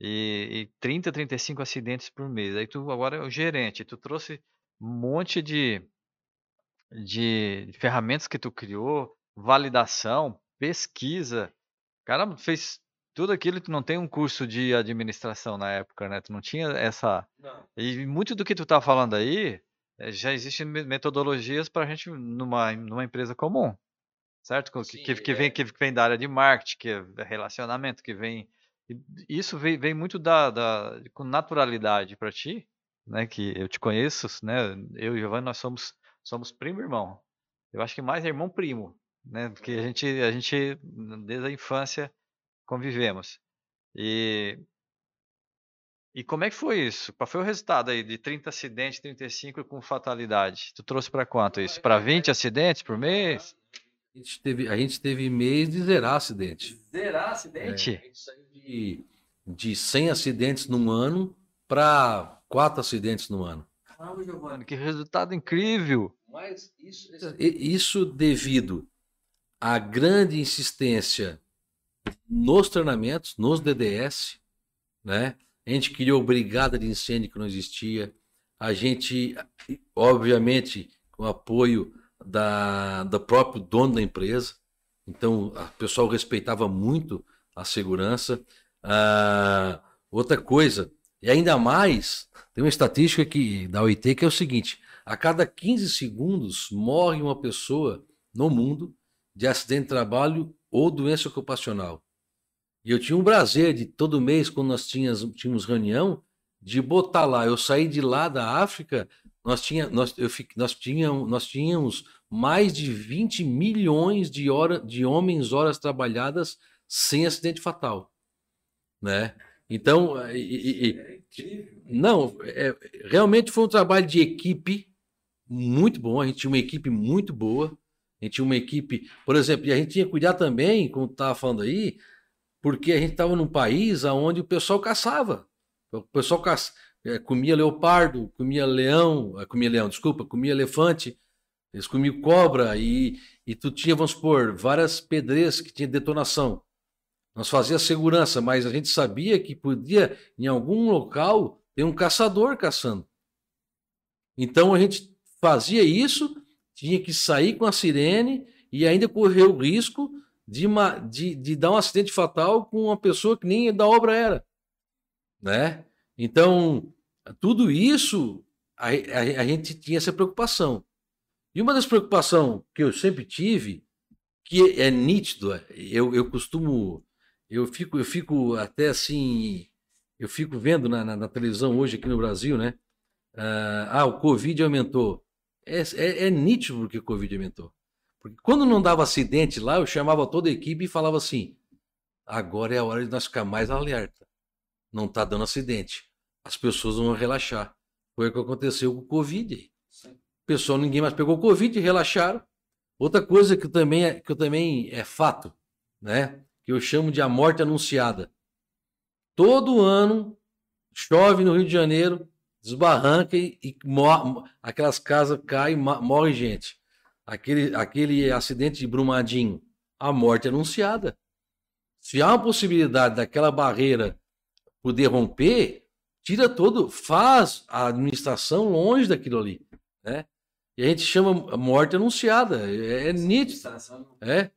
E, e 30, 35 acidentes por mês. Aí tu agora é o gerente, tu trouxe um monte de, de ferramentas que tu criou, validação, pesquisa. Cara, fez tudo aquilo tu não tem um curso de administração na época, né? Tu não tinha essa. Não. E muito do que tu tá falando aí é, já existem metodologias para a gente numa, numa empresa comum, certo? Sim, que, que, vem, é. que vem da área de marketing, que é relacionamento, que vem. Isso vem, vem muito da, da, com naturalidade para ti, né? Que eu te conheço, né? Eu e Giovanni, nós somos, somos primo irmão. Eu acho que mais irmão primo, né? Porque a gente, a gente desde a infância convivemos. E e como é que foi isso? Qual foi o resultado aí de 30 acidentes, 35 com fatalidade? Tu trouxe para quanto isso? Para 20 acidentes por mês? A gente teve, a gente teve mês de zerar acidente. Zerar acidente? É, saiu de, de 100 acidentes num ano para 4 acidentes no ano. Caramba, Giovanni, que resultado incrível! Mas isso, isso devido à grande insistência nos treinamentos, nos DDS, né? A gente criou brigada de incêndio que não existia. A gente, obviamente, com o apoio da, do próprio dono da empresa. Então, o pessoal respeitava muito a segurança. Ah, outra coisa, e ainda mais, tem uma estatística que, da OIT que é o seguinte: a cada 15 segundos morre uma pessoa no mundo de acidente de trabalho ou doença ocupacional. E eu tinha um prazer de todo mês, quando nós tínhamos, tínhamos reunião, de botar lá. Eu saí de lá da África, nós, tinha, nós, eu, nós, tínhamos, nós tínhamos mais de 20 milhões de, hora, de homens horas trabalhadas sem acidente fatal. Né? Então, e, e, não, é, realmente foi um trabalho de equipe muito bom. A gente tinha uma equipe muito boa. A gente tinha uma equipe, por exemplo, e a gente tinha que cuidar também, como estava falando aí, porque a gente estava num país onde o pessoal caçava. O pessoal caça, é, comia leopardo, comia leão, é, comia leão, desculpa, comia elefante, eles comiam cobra e, e tu tinha, vamos supor, várias pedreiras que tinha detonação. Nós fazia segurança, mas a gente sabia que podia, em algum local, ter um caçador caçando. Então a gente fazia isso, tinha que sair com a sirene e ainda correr o risco de, uma, de, de dar um acidente fatal com uma pessoa que nem da obra era. Né? Então, tudo isso, a, a, a gente tinha essa preocupação. E uma das preocupações que eu sempre tive, que é nítido, eu, eu costumo, eu fico, eu fico até assim, eu fico vendo na, na, na televisão hoje aqui no Brasil, né? Ah, ah o Covid aumentou. É, é, é nítido porque o Covid aumentou. Porque quando não dava acidente lá, eu chamava toda a equipe e falava assim: agora é a hora de nós ficar mais alerta. Não está dando acidente. As pessoas vão relaxar. Foi o que aconteceu com o Covid. O pessoal, ninguém mais pegou Covid, relaxaram. Outra coisa que também é, que também é fato, né? Que eu chamo de a morte anunciada. Todo ano chove no Rio de Janeiro, desbarranca e, e mor aquelas casas caem, morre gente. Aquele, aquele acidente de Brumadinho, a morte anunciada. Se há uma possibilidade daquela barreira poder romper, tira todo, faz a administração longe daquilo ali, né? E a gente chama morte anunciada, é, é nítido. É.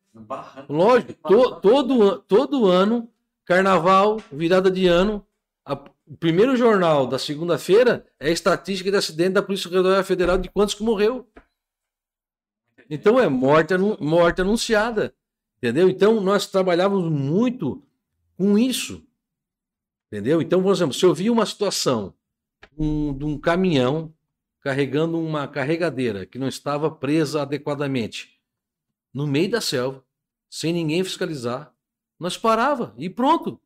Lógico, to, todo, todo ano, carnaval, virada de ano, a, o primeiro jornal da segunda-feira é a estatística de acidente da Polícia Rodoviária Federal de quantos que morreu. Então é morte, morte anunciada. Entendeu? Então nós trabalhávamos muito com isso. Entendeu? Então, por exemplo, se eu vi uma situação um, de um caminhão carregando uma carregadeira que não estava presa adequadamente no meio da selva, sem ninguém fiscalizar, nós parava e pronto.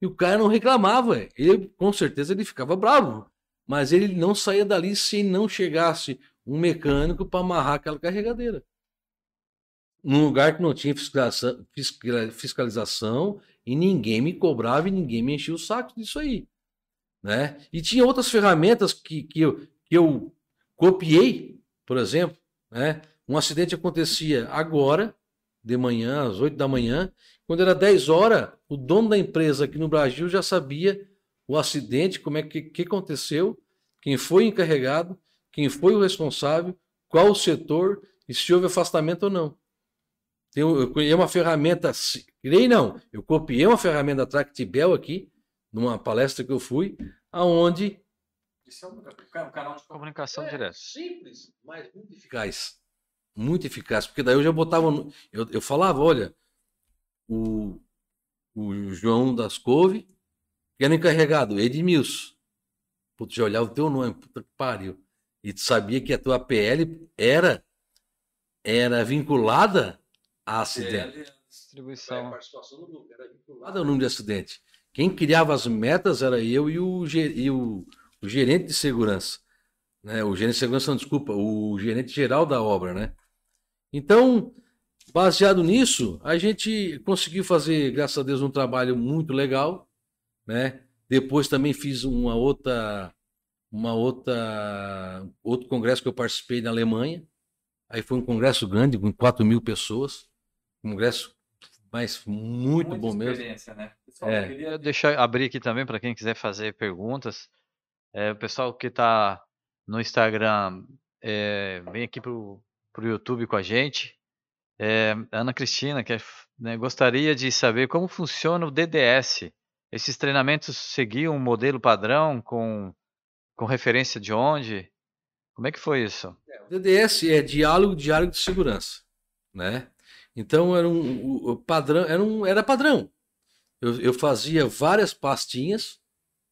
E o cara não reclamava, ele com certeza ele ficava bravo, mas ele não saía dali se não chegasse um mecânico para amarrar aquela carregadeira. Num lugar que não tinha fiscalização, fiscalização e ninguém me cobrava e ninguém me enchia o saco disso aí. Né? E tinha outras ferramentas que, que, eu, que eu copiei, por exemplo, né? um acidente acontecia agora, de manhã, às 8 da manhã, quando era 10 horas, o dono da empresa aqui no Brasil já sabia o acidente, como é que, que aconteceu, quem foi encarregado, quem foi o responsável, qual o setor e se houve afastamento ou não. Tem, eu criei uma ferramenta, criei não, eu copiei uma ferramenta da Tractibel aqui, numa palestra que eu fui, aonde isso é um, canal de comunicação é, direta. Simples, mas muito eficaz. Muito eficaz, porque daí eu já botava. No, eu, eu falava, olha, o, o João das Couve, que era encarregado, Edmilson. Putz, já olhava o teu nome, puta que pariu. E tu sabia que a tua PL era, era vinculada a acidente. PL, distribuição. Era vinculada ao número de acidente. Quem criava as metas era eu e o, e o, o gerente de segurança. Né? O gerente de segurança, não, desculpa, o gerente geral da obra, né? Então, baseado nisso, a gente conseguiu fazer, graças a Deus, um trabalho muito legal, né? Depois também fiz uma outra, uma outra, outro congresso que eu participei na Alemanha. Aí foi um congresso grande, com 4 mil pessoas. Um congresso mas muito Muita bom mesmo. Né? Pessoal, é. queria deixar abrir aqui também para quem quiser fazer perguntas. É, o pessoal que está no Instagram, é, vem aqui para o YouTube com a gente. É, Ana Cristina, que é, né, gostaria de saber como funciona o DDS. Esses treinamentos seguiam um modelo padrão com, com referência de onde? Como é que foi isso? É, o DDS é diálogo diálogo de segurança, né? Então era um o padrão, era um era padrão. Eu, eu fazia várias pastinhas,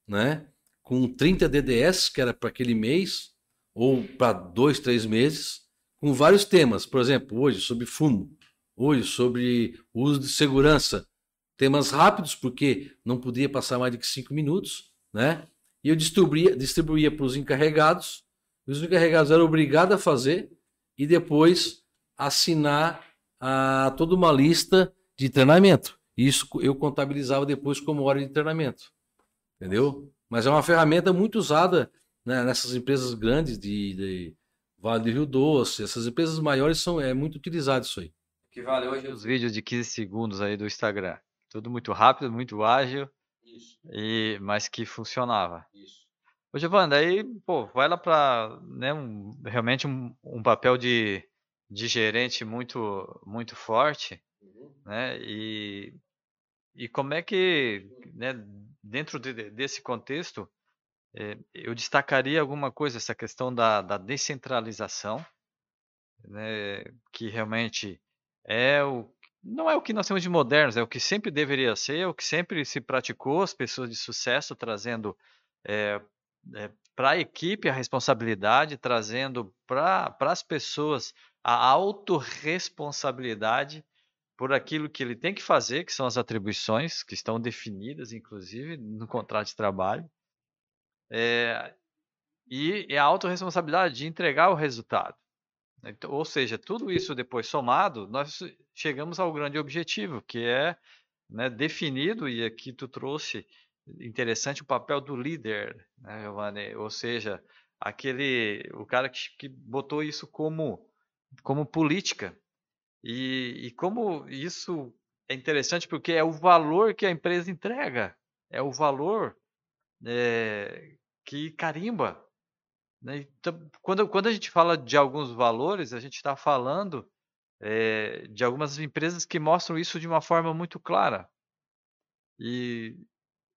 né? com 30 DDS, que era para aquele mês, ou para dois, três meses, com vários temas. Por exemplo, hoje sobre fumo, hoje sobre uso de segurança. Temas rápidos, porque não podia passar mais de cinco minutos, né? E eu distribuía, distribuía para os encarregados, os encarregados eram obrigados a fazer e depois assinar a, toda uma lista de treinamento. Isso eu contabilizava depois como hora de treinamento. Entendeu? Mas é uma ferramenta muito usada né, nessas empresas grandes de, de, Vale do Rio Doce, essas empresas maiores são é muito utilizado isso aí. Que vale hoje os vídeos de 15 segundos aí do Instagram. Tudo muito rápido, muito ágil. Isso. E, mas que funcionava. Isso. Ô Giovanni, aí, pô, vai lá para né, um, realmente um, um, papel de, de gerente muito, muito forte, uhum. né? E, e como é que, né, dentro de, desse contexto, é, eu destacaria alguma coisa, essa questão da, da descentralização, né, que realmente é o não é o que nós temos de modernos, é o que sempre deveria ser, é o que sempre se praticou, as pessoas de sucesso trazendo é, é, para a equipe a responsabilidade, trazendo para as pessoas a autorresponsabilidade por aquilo que ele tem que fazer, que são as atribuições, que estão definidas, inclusive, no contrato de trabalho. É, e a autorresponsabilidade de entregar o resultado. Então, ou seja, tudo isso depois somado, nós chegamos ao grande objetivo, que é né, definido, e aqui tu trouxe interessante o papel do líder, né, Giovanni? Ou seja, aquele o cara que, que botou isso como como política e, e como isso é interessante porque é o valor que a empresa entrega, é o valor é, que carimba. Né? Então, quando, quando a gente fala de alguns valores, a gente está falando é, de algumas empresas que mostram isso de uma forma muito clara. E,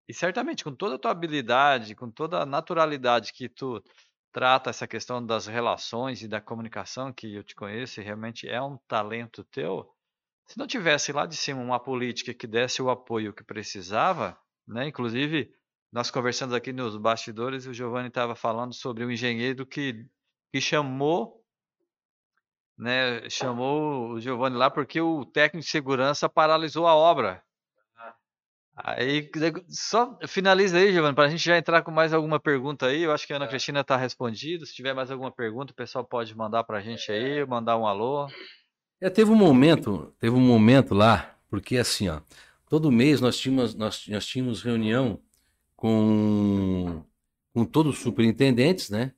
e certamente, com toda a tua habilidade, com toda a naturalidade que tu trata essa questão das relações e da comunicação, que eu te conheço e realmente é um talento teu, se não tivesse lá de cima uma política que desse o apoio que precisava, né? Inclusive, nós conversamos aqui nos bastidores e o Giovanni estava falando sobre um engenheiro que, que chamou né, chamou o Giovanni lá porque o técnico de segurança paralisou a obra. Aí, só finaliza aí, Giovanni, para a gente já entrar com mais alguma pergunta aí. Eu acho que a Ana é. Cristina está respondida. Se tiver mais alguma pergunta, o pessoal pode mandar para a gente aí, mandar um alô. É, teve um momento, teve um momento lá, porque assim, ó, todo mês nós tínhamos, nós, nós tínhamos reunião com, com todos os superintendentes, né?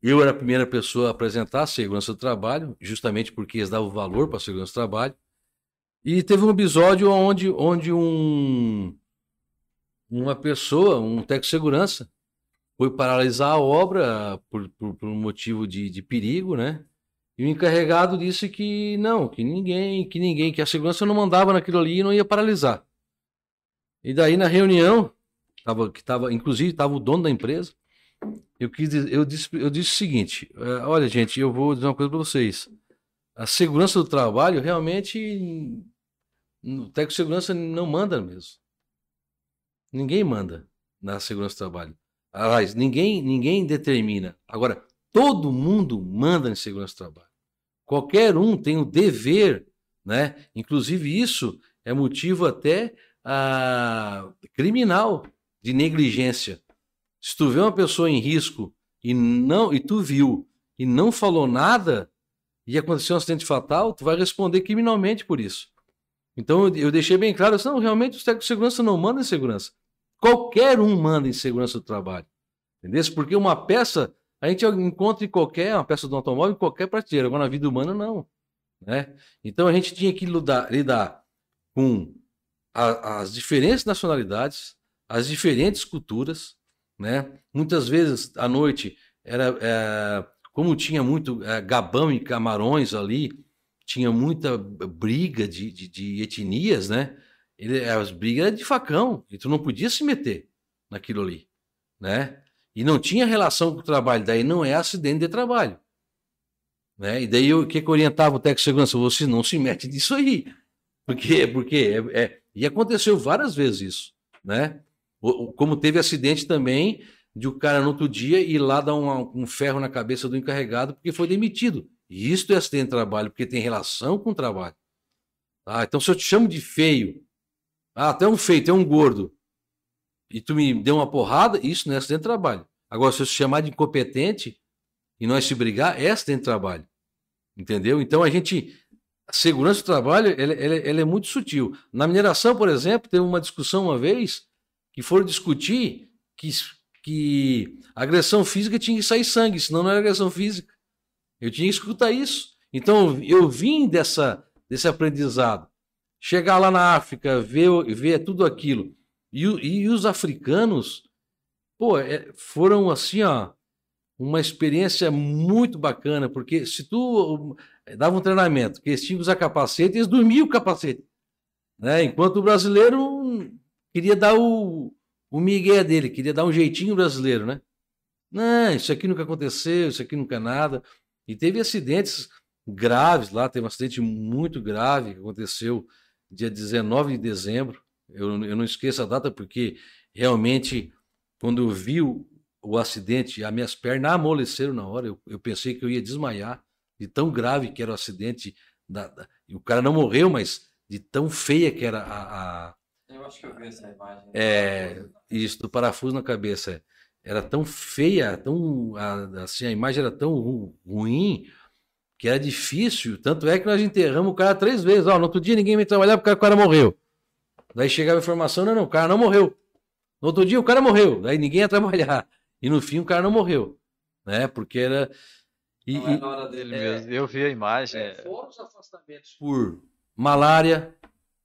Eu era a primeira pessoa a apresentar a segurança do trabalho, justamente porque eles davam valor para a segurança do trabalho. E teve um episódio onde, onde um, uma pessoa, um técnico de segurança, foi paralisar a obra por, por, por um motivo de, de perigo, né? E o encarregado disse que não, que ninguém, que ninguém, que a segurança não mandava naquilo ali e não ia paralisar. E daí na reunião, tava, que tava, inclusive estava o dono da empresa, eu, quis, eu, disse, eu disse o seguinte: é, olha, gente, eu vou dizer uma coisa para vocês. A segurança do trabalho realmente. O técnico de segurança não manda mesmo. Ninguém manda na segurança do trabalho. Aliás, ninguém, ninguém determina. Agora, todo mundo manda em segurança do trabalho. Qualquer um tem o dever, né? Inclusive, isso é motivo até ah, criminal de negligência. Se tu vê uma pessoa em risco e não e tu viu e não falou nada e aconteceu um acidente fatal, tu vai responder criminalmente por isso. Então eu, deixei bem claro, assim, não, realmente os técnicos de segurança não mandam em segurança. Qualquer um manda em segurança do trabalho. Entendeu? Porque uma peça a gente encontra em qualquer, uma peça do automóvel, em qualquer prateleira. Agora na vida humana, não. Né? Então a gente tinha que lidar, lidar com a, as diferentes nacionalidades, as diferentes culturas, né? Muitas vezes à noite era é, como tinha muito é, Gabão e Camarões ali, tinha muita briga de, de, de etnias, né? Ele, as brigas eram de facão, e tu não podia se meter naquilo ali, né? E não tinha relação com o trabalho, daí não é acidente de trabalho. Né? E daí o que, que orientava o técnico de segurança? Você não se mete nisso aí. Porque, porque é, é, e aconteceu várias vezes isso, né? Como teve acidente também de o cara no outro dia ir lá dar um, um ferro na cabeça do encarregado porque foi demitido. E isso é acidente de trabalho, porque tem relação com o trabalho. Ah, então se eu te chamo de feio, ah, até um feio, até um gordo, e tu me deu uma porrada, isso não é acidente de trabalho. Agora, se eu te chamar de incompetente e nós se brigar, é acidente de trabalho. Entendeu? Então a gente. A segurança do trabalho ela, ela, ela é muito sutil. Na mineração, por exemplo, teve uma discussão uma vez que foram discutir que, que agressão física tinha que sair sangue, senão não era agressão física. Eu tinha que escutar isso. Então eu vim dessa, desse aprendizado. Chegar lá na África, ver, ver tudo aquilo. E, e os africanos, pô, é, foram assim, ó, uma experiência muito bacana, porque se tu dava um treinamento que eles tinham que usar capacete, eles dormiam o capacete. Né? Enquanto o brasileiro queria dar o, o migué dele, queria dar um jeitinho brasileiro, né? Não, isso aqui nunca aconteceu, isso aqui nunca é nada. E teve acidentes graves lá, teve um acidente muito grave que aconteceu dia 19 de dezembro. Eu, eu não esqueço a data porque realmente, quando eu vi o, o acidente, as minhas pernas amoleceram na hora. Eu, eu, pensei que eu ia desmaiar, de tão grave que era o acidente. Da, da, o cara não morreu, mas de tão feia que era a, a, eu acho que eu vi essa imagem. É, isso, do parafuso na cabeça. Era tão feia, tão, assim, a imagem era tão ruim que era difícil. Tanto é que nós enterramos o cara três vezes. Ó, no outro dia ninguém me trabalhar porque o cara morreu. Daí chegava a informação, não, não, o cara não morreu. No outro dia o cara morreu, aí ninguém ia trabalhar. E no fim o cara não morreu, né? Porque era. E, não é na hora dele é, mesmo. Eu vi a imagem. É, é. fora os afastamentos por malária,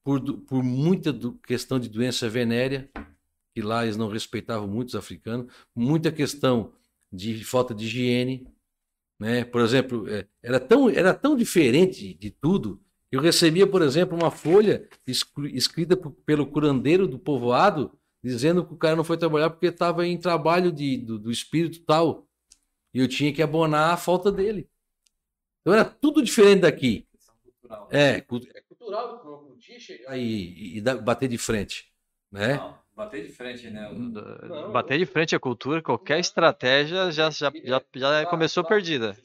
por, por muita do, questão de doença venérea, que lá eles não respeitavam muito os africanos, muita questão de falta de higiene, né? Por exemplo, é, era tão, era tão diferente de tudo. Eu recebia, por exemplo, uma folha escrita pelo curandeiro do povoado, dizendo que o cara não foi trabalhar porque estava em trabalho de, do, do espírito tal. E eu tinha que abonar a falta dele. Então era tudo diferente daqui. Cultural. É, é cultural, podia chegar e, e, bater de frente. Né? Não, bater de frente, né? Não, bater de frente à cultura, qualquer estratégia já, já, já, já começou perdida.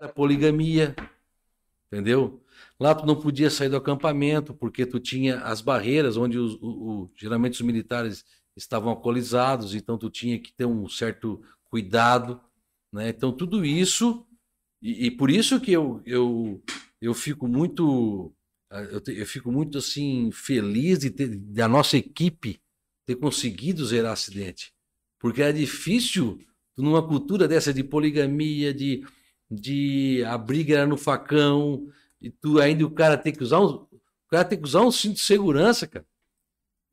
A poligamia, entendeu? Lá tu não podia sair do acampamento porque tu tinha as barreiras onde os, o, o, geralmente os militares estavam alcoolizados, então tu tinha que ter um certo cuidado, né? Então tudo isso e, e por isso que eu, eu, eu fico muito eu, te, eu fico muito assim feliz de ter, da nossa equipe ter conseguido zerar acidente, porque era difícil numa cultura dessa de poligamia, de, de a briga era no facão, e tu ainda o cara tem que usar um, o cara tem que usar um cinto de segurança, cara.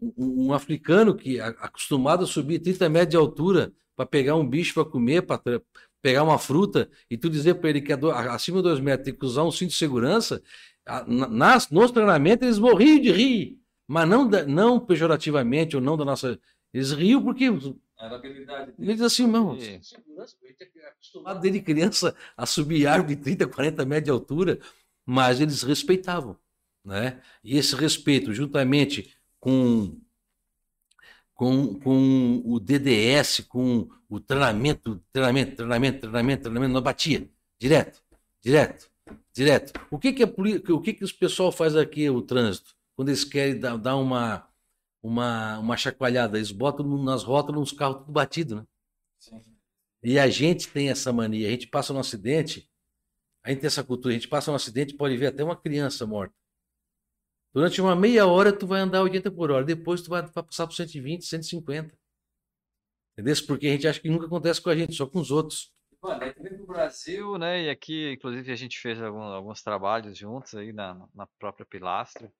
Um, um africano que é acostumado a subir 30 metros de altura para pegar um bicho para comer, para pegar uma fruta, e tu dizer para ele que é acima de 2 metros tem que usar um cinto de segurança, nas, nos treinamentos eles morriam de rir, mas não, não pejorativamente ou não da nossa. Eles riam porque. Era habilidade. Eles assim, não. Segurança, acostumado desde criança a subir árvore de 30, 40 metros de altura mas eles respeitavam. Né? E esse respeito, juntamente com, com, com o DDS, com o treinamento, treinamento, treinamento, treinamento, treinamento, não batia. Direto, direto, direto. O que, que, é, o que, que os pessoal faz aqui, o trânsito, quando eles querem dar, dar uma, uma, uma chacoalhada? Eles botam nas rotas uns carros tudo batido, né? Sim. E a gente tem essa mania. A gente passa um acidente, a gente tem essa cultura, a gente passa um acidente pode ver até uma criança morta. Durante uma meia hora tu vai andar 80 por hora, depois tu vai passar por 120, 150. Entendeu? Porque a gente acha que nunca acontece com a gente, só com os outros. Mano, aí no Brasil, né? E aqui, inclusive, a gente fez alguns, alguns trabalhos juntos aí na, na própria Pilastra,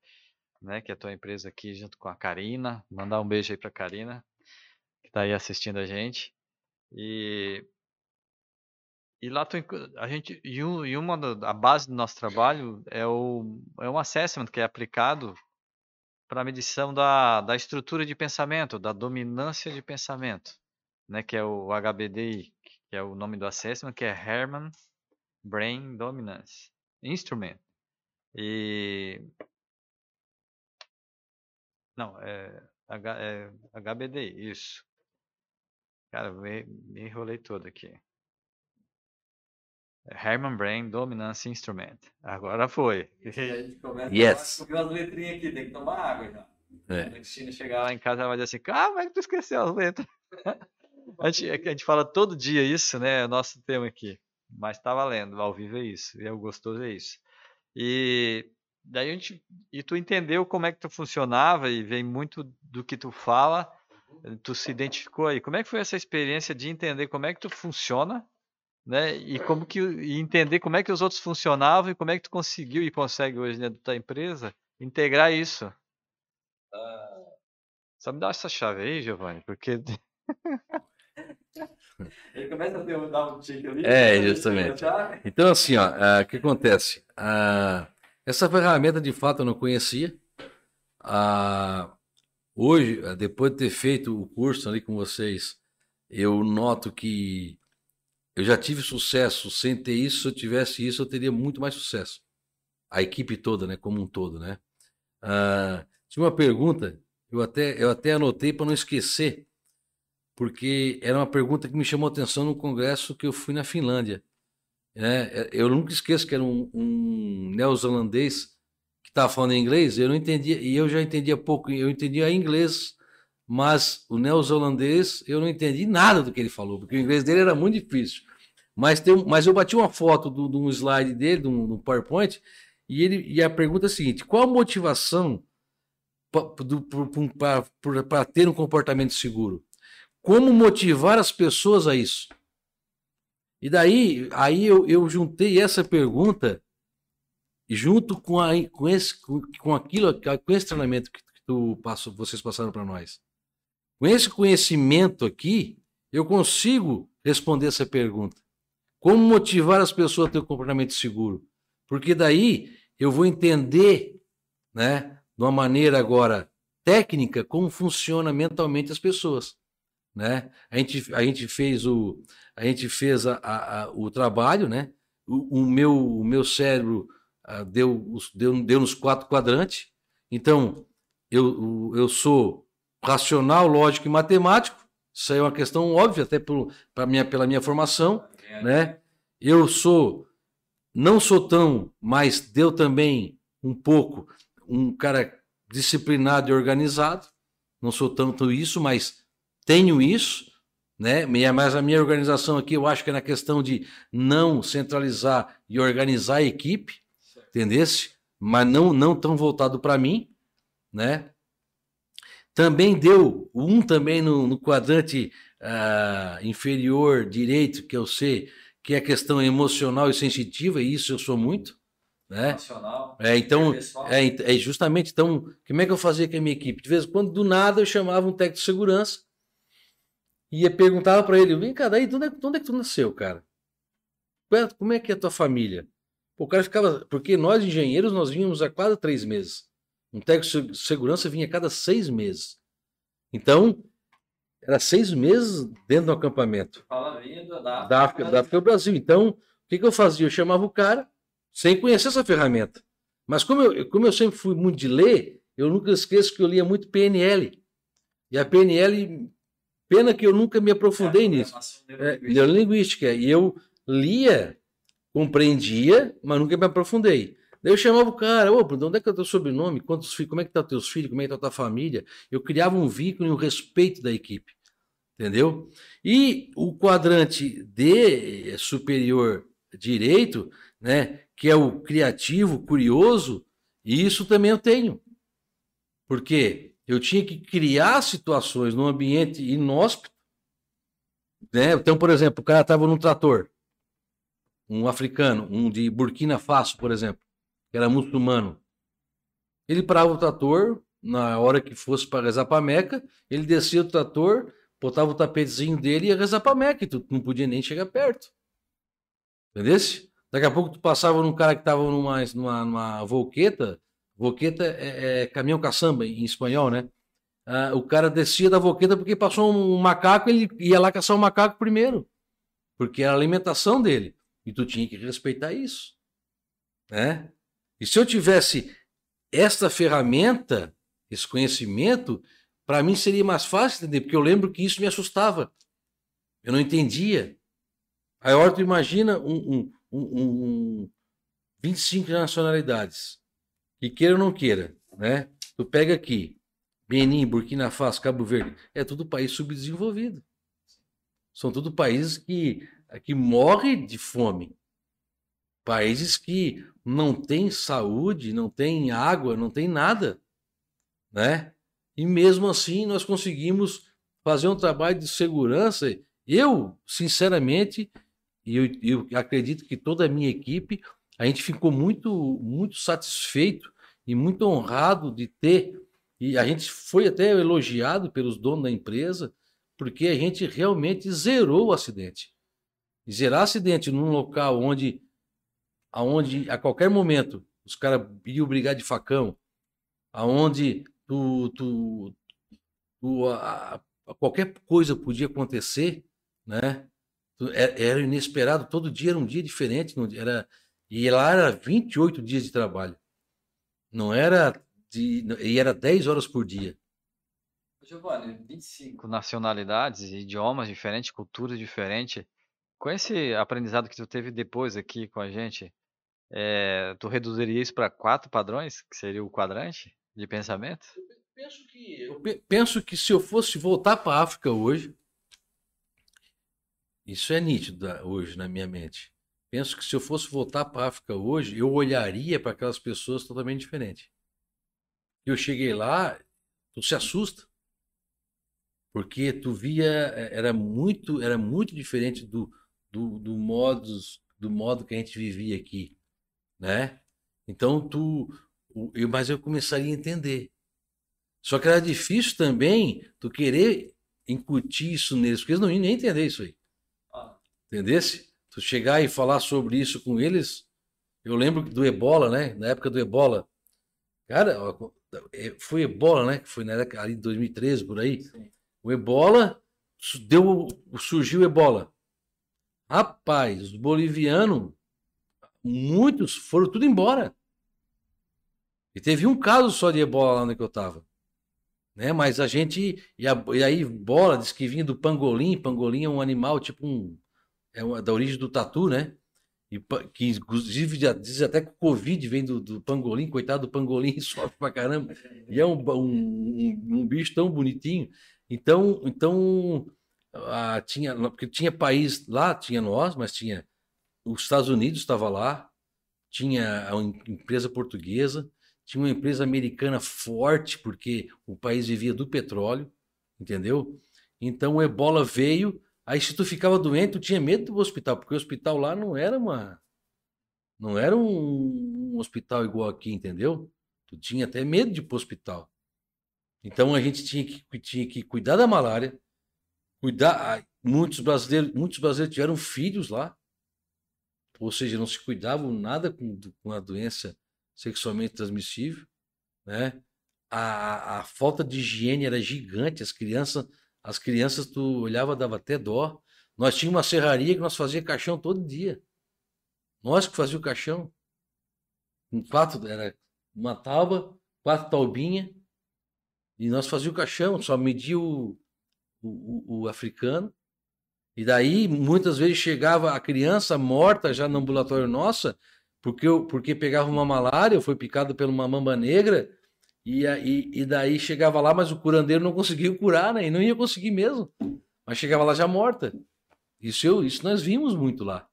né? Que é a tua empresa aqui junto com a Karina. Mandar um beijo aí pra Karina, que tá aí assistindo a gente. E e lá tu, a gente e, um, e uma a base do nosso trabalho é o é um assessment que é aplicado para medição da, da estrutura de pensamento, da dominância de pensamento, né, que é o HBDI, que é o nome do assessment, que é Herman Brain Dominance Instrument. E não, é, H, é HBDI, isso. Cara, me, me enrolei todo aqui. Herman Brain Dominance Instrument. Agora foi. A gente começa yes. a as letrinhas aqui, tem que tomar água já. É. A Cristina chegar lá em casa, ela vai dizer assim: Ah, como é que tu esqueceu as letras? *laughs* a, gente, a gente fala todo dia isso, né? É o nosso tema aqui. Mas tá valendo, ao vivo é isso. E é o gostoso é isso. E daí a gente. E tu entendeu como é que tu funcionava e vem muito do que tu fala. Tu se identificou aí. Como é que foi essa experiência de entender como é que tu funciona né? E como que e entender como é que os outros funcionavam e como é que tu conseguiu e consegue hoje dentro da empresa integrar isso. Ah. Só me dá essa chave aí, Giovanni, porque *laughs* *laughs* ele começa a dar um tique ali. É, justamente. Então, assim, ó, uh, o que acontece? Uh, essa ferramenta, de fato, eu não conhecia. Uh, hoje, depois de ter feito o curso ali com vocês, eu noto que eu já tive sucesso sem ter isso. Se eu tivesse isso, eu teria muito mais sucesso. A equipe toda, né? Como um todo, né? Ah, tinha uma pergunta, eu até, eu até anotei para não esquecer, porque era uma pergunta que me chamou a atenção no congresso que eu fui na Finlândia. É, eu nunca esqueço que era um, um neozelandês que estava falando inglês, eu não entendia, e eu já entendia pouco, eu entendia inglês mas o neozelandês eu não entendi nada do que ele falou, porque o inglês dele era muito difícil. Mas, tem, mas eu bati uma foto de um slide dele, de um, PowerPoint, e, ele, e a pergunta é a seguinte: qual a motivação para ter um comportamento seguro? Como motivar as pessoas a isso? E daí, aí eu, eu juntei essa pergunta junto com, a, com, esse, com, aquilo, com esse treinamento que, que tu passou, vocês passaram para nós. Com esse conhecimento aqui, eu consigo responder essa pergunta. Como motivar as pessoas a ter um comportamento seguro? Porque daí eu vou entender, né, de uma maneira agora técnica, como funciona mentalmente as pessoas. Né? A, gente, a gente fez o, a gente fez a, a, a o trabalho, né? O, o, meu, o meu cérebro uh, deu, deu, deu nos quatro quadrantes. Então, eu, eu sou racional, lógico e matemático. Isso aí é uma questão óbvia, até por, minha, pela minha formação. Né? Eu sou, não sou tão, mas deu também um pouco um cara disciplinado e organizado. Não sou tanto isso, mas tenho isso, né? Mas a minha organização aqui, eu acho que é na questão de não centralizar e organizar a equipe, entendesse? Mas não não tão voltado para mim, né? Também deu um também no, no quadrante uh, inferior direito, que eu sei, que é a questão emocional e sensitiva, e isso eu sou muito. Né? Nacional, é, então, é, é, justamente, então, como é que eu fazia com a minha equipe? De vez em quando, do nada, eu chamava um técnico de segurança e perguntava para ele, vem cá, daí, de onde, é, de onde é que tu nasceu, cara? Como é que é a tua família? o cara ficava, porque nós engenheiros, nós vínhamos a cada três meses. Um técnico de segurança vinha a cada seis meses. Então, era seis meses dentro do acampamento. Fala da, da, da África, da África Brasil. Então, o que, que eu fazia? Eu chamava o cara sem conhecer essa ferramenta. Mas como eu, como eu sempre fui muito de ler, eu nunca esqueço que eu lia muito PNL. E a PNL, pena que eu nunca me aprofundei é, nisso. É, neurolinguística. E eu lia, compreendia, mas nunca me aprofundei. Daí eu chamava o cara, ô, de onde é que é o teu sobrenome? Quantos filhos? Como é que tá teus filhos? Como é que tá a tua família? Eu criava um vínculo e um respeito da equipe. Entendeu? E o quadrante D superior direito, né, que é o criativo, curioso, isso também eu tenho. Porque eu tinha que criar situações num ambiente inóspito. Né? Então, por exemplo, o cara estava num trator, um africano, um de Burkina Faso, por exemplo que era muçulmano. Ele parava o trator, na hora que fosse para rezar para Meca, ele descia o trator, botava o tapetezinho dele e ia rezar para Meca, e tu não podia nem chegar perto. Entendesse? Daqui a pouco tu passava num cara que estava numa, numa, numa volqueta, volqueta é, é, caminhão caçamba em espanhol, né? Ah, o cara descia da volqueta porque passou um macaco, ele ia lá caçar o um macaco primeiro, porque era a alimentação dele. E tu tinha que respeitar isso, né? E se eu tivesse esta ferramenta, esse conhecimento, para mim seria mais fácil entender, porque eu lembro que isso me assustava. Eu não entendia. Aí, tu imagina um, um, um, um 25 nacionalidades, que queira ou não queira, né? Tu pega aqui, Benin, Burkina Faso, Cabo Verde, é tudo país subdesenvolvido. São tudo países que, que morrem de fome. Países que não têm saúde, não têm água, não tem nada, né? E mesmo assim nós conseguimos fazer um trabalho de segurança. Eu, sinceramente, e eu, eu acredito que toda a minha equipe, a gente ficou muito, muito satisfeito e muito honrado de ter. E a gente foi até elogiado pelos donos da empresa, porque a gente realmente zerou o acidente. E zerar acidente num local onde aonde a qualquer momento os caras iam brigar de facão, aonde tu, tu, tu a, a qualquer coisa podia acontecer, né? É, era inesperado, todo dia era um dia diferente, era e lá era 28 dias de trabalho. Não era de e era 10 horas por dia. Giovanni, 25 nacionalidades, idiomas diferentes, culturas diferentes. Com esse aprendizado que tu teve depois aqui com a gente, é, tu reduziria isso para quatro padrões, que seria o quadrante de pensamento? Eu penso que, eu penso que se eu fosse voltar para a África hoje, isso é nítido hoje na minha mente. Penso que se eu fosse voltar para a África hoje, eu olharia para aquelas pessoas totalmente diferente. Eu cheguei lá, tu se assusta. Porque tu via, é, era muito, era muito diferente do, do, do, modus, do modo que a gente vivia aqui, né? Então tu, eu, mas eu começaria a entender. Só que era difícil também tu querer incutir isso neles, porque eles não iam nem entender isso aí. Ah. Entendesse? Tu chegar e falar sobre isso com eles, eu lembro do Ebola, né? Na época do Ebola. Cara, é, foi Ebola, né? Foi na época ali de 2013, por aí. Sim. O Ebola, deu, surgiu o Ebola. Rapaz, os bolivianos, muitos foram tudo embora. E teve um caso só de ebola lá onde eu estava. Né? Mas a gente. E, a, e, aí, bola, diz que vinha do pangolim. Pangolim é um animal tipo um. É uma, da origem do tatu, né? E, que inclusive diz até que o Covid vem do, do pangolim, coitado do pangolim, *laughs* sofre pra caramba. E é um, um, um bicho tão bonitinho. Então, então a, tinha, porque tinha país lá, tinha nós, mas tinha os Estados Unidos estava lá, tinha a empresa portuguesa, tinha uma empresa americana forte, porque o país vivia do petróleo, entendeu? Então o ebola veio, aí se tu ficava doente, tu tinha medo do hospital, porque o hospital lá não era uma. Não era um, um hospital igual aqui, entendeu? Tu tinha até medo de ir pro hospital. Então a gente tinha que, tinha que cuidar da malária, cuidar. Muitos brasileiros, muitos brasileiros tiveram filhos lá, ou seja, não se cuidavam nada com, com a doença sexualmente transmissível, né? A, a, falta de higiene era gigante, as crianças, as crianças tu olhava dava até dó. Nós tínhamos uma serraria que nós fazia caixão todo dia. Nós que fazia o caixão. Quatro, era uma tábua, quatro taubinhas, e nós fazia o caixão, só media o, o, o, africano. E daí, muitas vezes, chegava a criança morta já no ambulatório nossa, porque, eu, porque pegava uma malária, foi picado por uma mamba negra, e, e, e daí chegava lá, mas o curandeiro não conseguia *laughs* curar, né? E não ia conseguir mesmo. Mas chegava lá já morta. Isso, eu, isso nós vimos muito lá.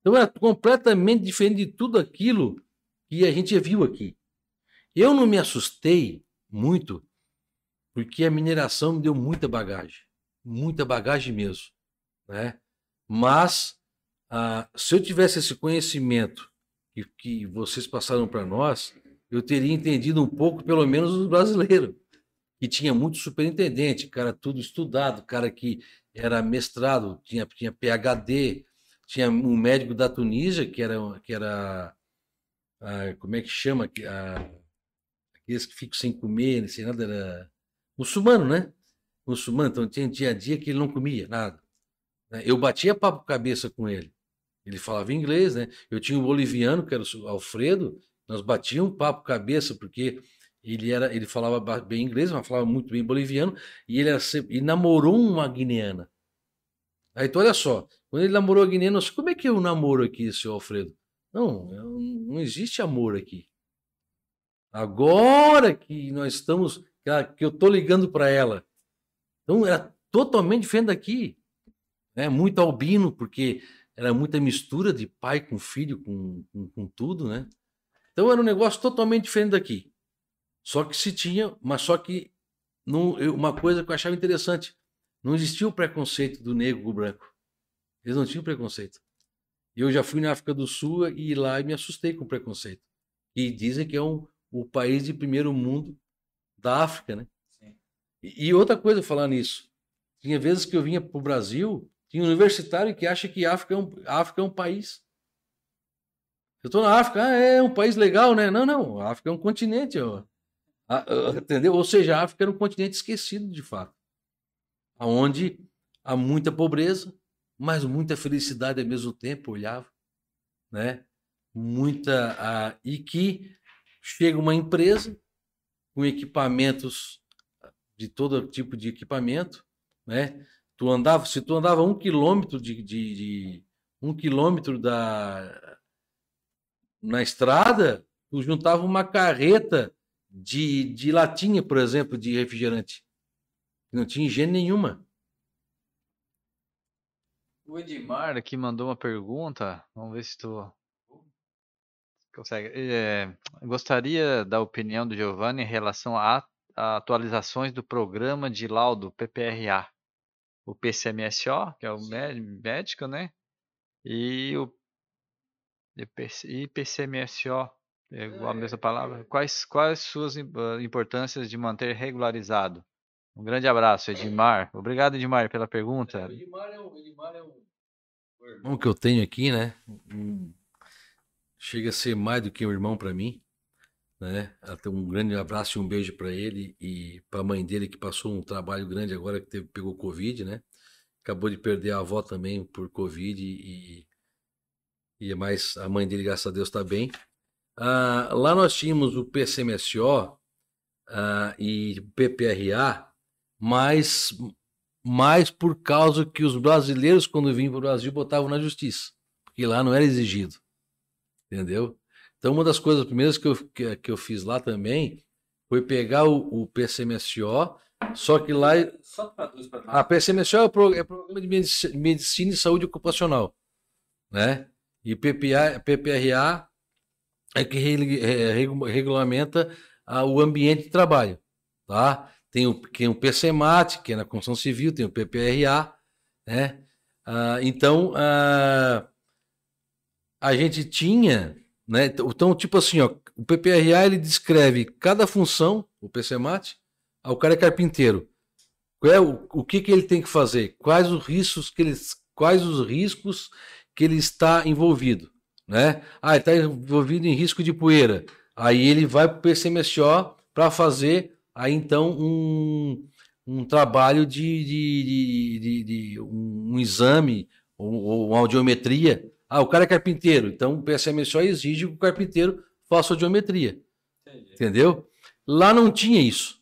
Então era completamente diferente de tudo aquilo que a gente viu aqui. Eu não me assustei muito, porque a mineração me deu muita bagagem. Muita bagagem mesmo. Né? Mas, ah, se eu tivesse esse conhecimento que, que vocês passaram para nós, eu teria entendido um pouco, pelo menos, os brasileiros, que tinha muito superintendente, cara tudo estudado, cara que era mestrado, tinha, tinha PhD, tinha um médico da Tunísia, que era, que era a, como é que chama, a, aqueles que ficam sem comer, não sei nada, era muçulmano, né? Muçulmano, então tinha dia a dia que ele não comia nada. Né? Eu batia papo cabeça com ele. Ele falava inglês, né? Eu tinha um boliviano, que era o Alfredo, nós batíamos papo cabeça, porque ele era, ele falava bem inglês, mas falava muito bem boliviano, e ele, era, namorou uma guineana. Aí, então, olha só, quando ele namorou a guineana, eu como é que é o namoro aqui, seu Alfredo? Não, não existe amor aqui. Agora que nós estamos, que eu estou ligando para ela. Então, era totalmente diferente daqui. Né? Muito albino, porque era muita mistura de pai com filho, com, com, com tudo, né? Então era um negócio totalmente diferente daqui. Só que se tinha, mas só que não, eu, uma coisa que eu achava interessante, não existia o preconceito do negro com o branco. Eles não tinham preconceito. Eu já fui na África do Sul e lá me assustei com o preconceito. E dizem que é um, o país de primeiro mundo da África, né? E, e outra coisa falar nisso, tinha vezes que eu vinha para o Brasil tem universitário que acha que África é um, África é um país. Eu estou na África, ah, é um país legal, né? Não, não, a África é um continente. Ó. A, a, entendeu? Ou seja, a África era um continente esquecido, de fato. Onde há muita pobreza, mas muita felicidade ao mesmo tempo, olhava. Né? Muita. A, e que chega uma empresa com equipamentos de todo tipo de equipamento, né? Tu andava, se tu andava um quilômetro de, de, de um quilômetro da na estrada, tu juntava uma carreta de, de latinha, por exemplo, de refrigerante. Não tinha higiene nenhuma. O Edmar aqui mandou uma pergunta. Vamos ver se tu consegue. É, gostaria da opinião do Giovanni em relação à atualizações do programa de laudo PPRA. O PCMSO, que é o médico, né? E o IPCMSO, é a mesma palavra. Quais, quais suas importâncias de manter regularizado? Um grande abraço, Edmar. Obrigado, Edmar, pela pergunta. É, o Edmar é um, Edmar é um irmão que eu tenho aqui, né? Chega a ser mais do que um irmão para mim né? Até um grande abraço e um beijo para ele e para a mãe dele que passou um trabalho grande agora que teve, pegou Covid, né? Acabou de perder a avó também por Covid e, e é mais a mãe dele, graças a Deus, está bem. Ah, lá nós tínhamos o PCMSO ah, e PPRA, mas mais por causa que os brasileiros, quando vinham para o Brasil, botavam na justiça, porque lá não era exigido, entendeu? Então, uma das coisas primeiras que eu, que, que eu fiz lá também foi pegar o, o PCMSO, só que lá. Só para A PCMSO é, pro, é Programa de Medicina e Saúde Ocupacional. Né? E PPA, PPRA é que é, regulamenta a, o ambiente de trabalho. Tá? Tem o, tem o PCMAT, que é na construção civil, tem o PPRA. Né? Ah, então, ah, a gente tinha né? Então, tipo assim, ó, o PPRA ele descreve cada função, o PCMAT, ah, o cara é carpinteiro. Qual é o, o que, que ele tem que fazer? Quais os riscos que ele, quais os riscos que ele está envolvido? Né? Ah, ele está envolvido em risco de poeira. Aí ele vai para o PCMSO para fazer aí então um, um trabalho de, de, de, de, um, exame ou, ou uma audiometria ah, o cara é carpinteiro, então o PSM só exige que o carpinteiro faça a geometria. Entendi. Entendeu? Lá não tinha isso.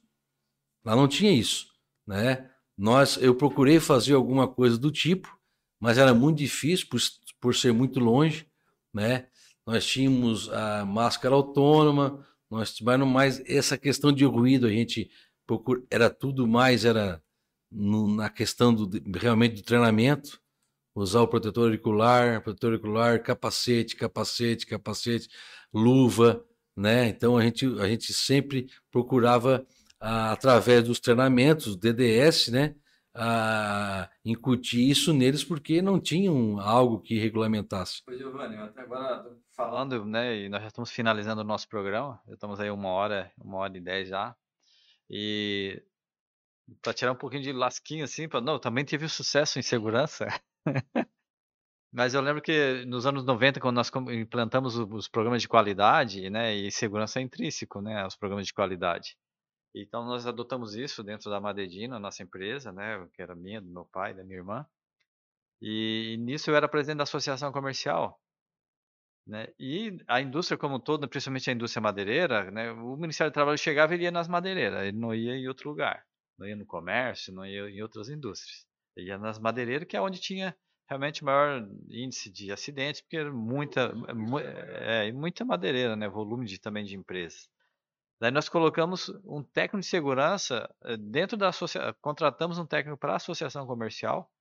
Lá não tinha isso, né? Nós, eu procurei fazer alguma coisa do tipo, mas era muito difícil por, por ser muito longe, né? Nós tínhamos a máscara autônoma, nós mas mais essa questão de ruído a gente procura, era tudo mais era no, na questão do realmente do treinamento, usar o protetor auricular, protetor auricular, capacete, capacete, capacete, luva, né? Então a gente, a gente sempre procurava, ah, através dos treinamentos, DDS, né? A incutir isso neles porque não tinham algo que regulamentasse. Pois, Giovanni, até agora falando, né, e nós já estamos finalizando o nosso programa, já estamos aí uma hora, uma hora e dez já, e para tirar um pouquinho de lasquinho assim, pra, não, também teve sucesso em segurança, *laughs* Mas eu lembro que nos anos 90, quando nós implantamos os programas de qualidade, né, e segurança é intrínseco, né, os programas de qualidade. Então nós adotamos isso dentro da Madedina, nossa empresa, né, que era minha, do meu pai, da minha irmã. E, e nisso eu era presidente da associação comercial. Né? E a indústria como toda, principalmente a indústria madeireira, né, o Ministério do Trabalho chegava e ia nas madeireiras, ele não ia em outro lugar, não ia no comércio, não ia em outras indústrias ia nas madeireiras, que é onde tinha realmente maior índice de acidentes, porque era muita, é, muita madeireira, né? Volume de, também de empresas. Daí nós colocamos um técnico de segurança eh, dentro da associação, contratamos um técnico para a associação comercial.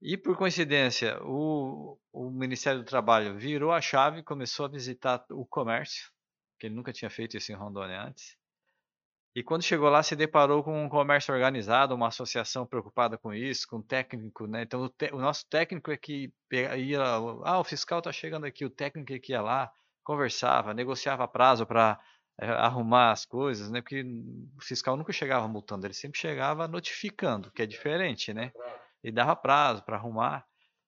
E por coincidência, o, o Ministério do Trabalho virou a chave começou a visitar o comércio, que ele nunca tinha feito isso em Rondônia antes. E quando chegou lá, se deparou com um comércio organizado, uma associação preocupada com isso, com um técnico, né? Então, o, o, nosso técnico é que ia, ah, o fiscal está chegando aqui, o técnico é que ia lá, conversava, negociava prazo para arrumar as coisas, né? Porque o fiscal nunca chegava multando, ele sempre chegava notificando, que é diferente, né? E dava prazo para arrumar.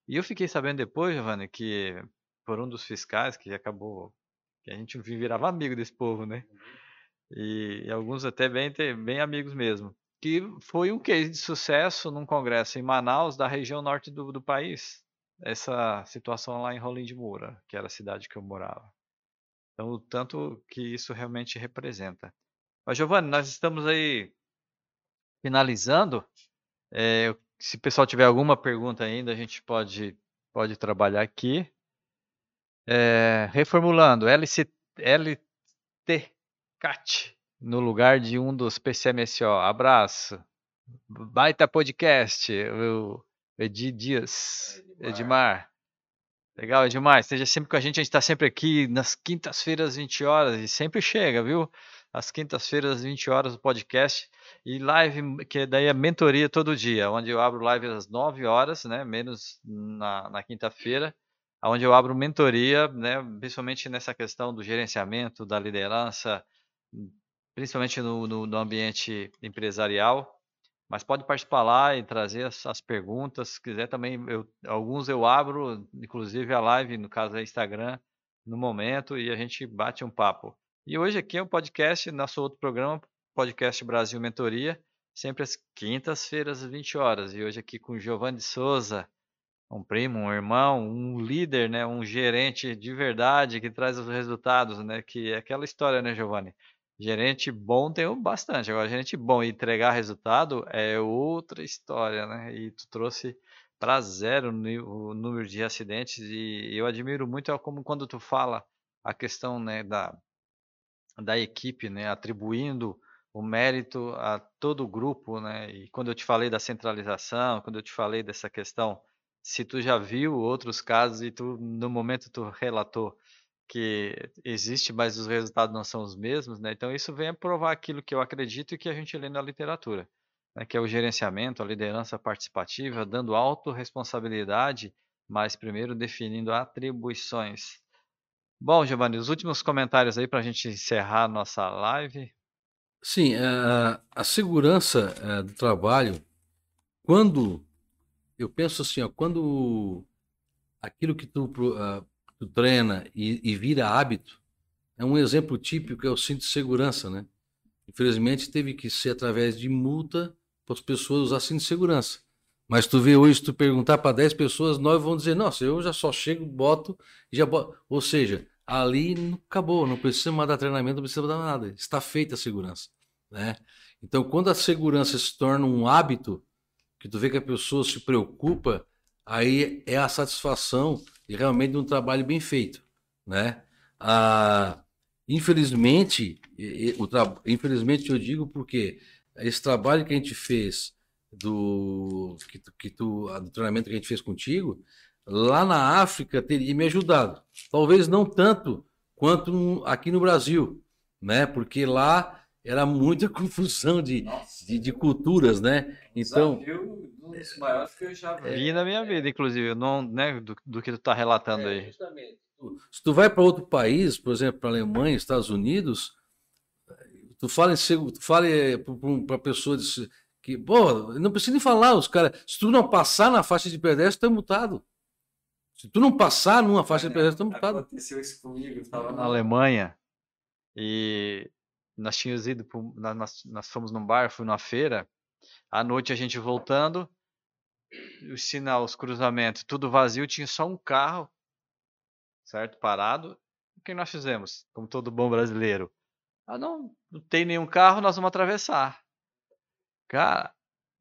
E eu fiquei sabendo depois, Giovanni, que por um dos fiscais que acabou, que a gente virava amigo desse povo, né? E, e alguns até bem, bem amigos mesmo, que foi um case de sucesso num congresso em Manaus, da região norte do, do país, essa situação lá em Rolim de Moura, que era a cidade que eu morava. Então, o tanto que isso realmente representa. Mas, Giovanni, nós estamos aí finalizando. É, se o pessoal tiver alguma pergunta ainda, a gente pode, pode trabalhar aqui. É, reformulando, LC, LT Cat no lugar de um dos PCMSO. Abraço. Baita podcast, o Edi Dias, Edmar. Legal, Edmar. Esteja sempre com a gente. A gente está sempre aqui nas quintas-feiras, 20 horas, e sempre chega, viu? às quintas-feiras, às 20 horas, o podcast. E live, que daí é mentoria todo dia, onde eu abro live às 9 horas, né? Menos na, na quinta-feira, onde eu abro mentoria, né? Principalmente nessa questão do gerenciamento, da liderança, principalmente no, no, no ambiente empresarial. Mas pode participar lá e trazer as, as perguntas. Se quiser também, eu, alguns eu abro, inclusive a live, no caso é Instagram, no momento, e a gente bate um papo. E hoje aqui é um podcast, nosso outro programa, Podcast Brasil Mentoria, sempre às quintas-feiras, às 20 horas. E hoje aqui com Giovanni Souza, um primo, um irmão, um líder, né, um gerente de verdade que traz os resultados, né, que é aquela história, né, Giovanni? Gerente bom tem bastante. Agora, gerente bom e entregar resultado é outra história, né? E tu trouxe para zero o número de acidentes e eu admiro muito como quando tu fala a questão, né, da, da equipe, né, atribuindo o mérito a todo o grupo, né? E quando eu te falei da centralização, quando eu te falei dessa questão, se tu já viu outros casos e tu no momento tu relatou que existe, mas os resultados não são os mesmos, né? Então isso vem a provar aquilo que eu acredito e que a gente lê na literatura, né? que é o gerenciamento, a liderança participativa, dando autorresponsabilidade, mas primeiro definindo atribuições. Bom, Giovanni, os últimos comentários aí para a gente encerrar a nossa live. Sim, a, a segurança é, do trabalho, quando eu penso assim, ó, quando aquilo que tu uh, tu treina e, e vira hábito, é um exemplo típico, é o cinto de segurança, né? Infelizmente teve que ser através de multa para as pessoas usar cinto de segurança. Mas tu vê hoje, tu perguntar para 10 pessoas, 9 vão dizer, nossa, eu já só chego, boto e já boto. Ou seja, ali acabou, não precisa mais dar treinamento, não precisa dar nada. Está feita a segurança, né? Então, quando a segurança se torna um hábito, que tu vê que a pessoa se preocupa, aí é a satisfação e realmente um trabalho bem feito, né? Ah, infelizmente, o tra... infelizmente eu digo porque esse trabalho que a gente fez do que tu, que tu, do treinamento que a gente fez contigo, lá na África teria me ajudado. Talvez não tanto quanto aqui no Brasil, né? Porque lá era muita *laughs* confusão de, de, de, culturas, né? Então, desafio um dos maiores que eu já vi na minha vida, inclusive, não, né, do, do que tu está relatando é, aí. Justamente. Se tu vai para outro país, por exemplo, para Alemanha, Estados Unidos, tu fala em tu fala para pessoa que, pô, não precisa nem falar, os caras, se tu não passar na faixa de pedestre, tu é multado. Se tu não passar numa faixa de pedestre, tu é multado. Aconteceu isso comigo, eu estava na Alemanha e nós tínhamos ido, pro, nós, nós fomos num bar, fui numa feira, à noite a gente voltando, os sinal, os cruzamentos, tudo vazio, tinha só um carro, certo? Parado. O que nós fizemos? Como todo bom brasileiro. Ah, não, não tem nenhum carro, nós vamos atravessar. Cara,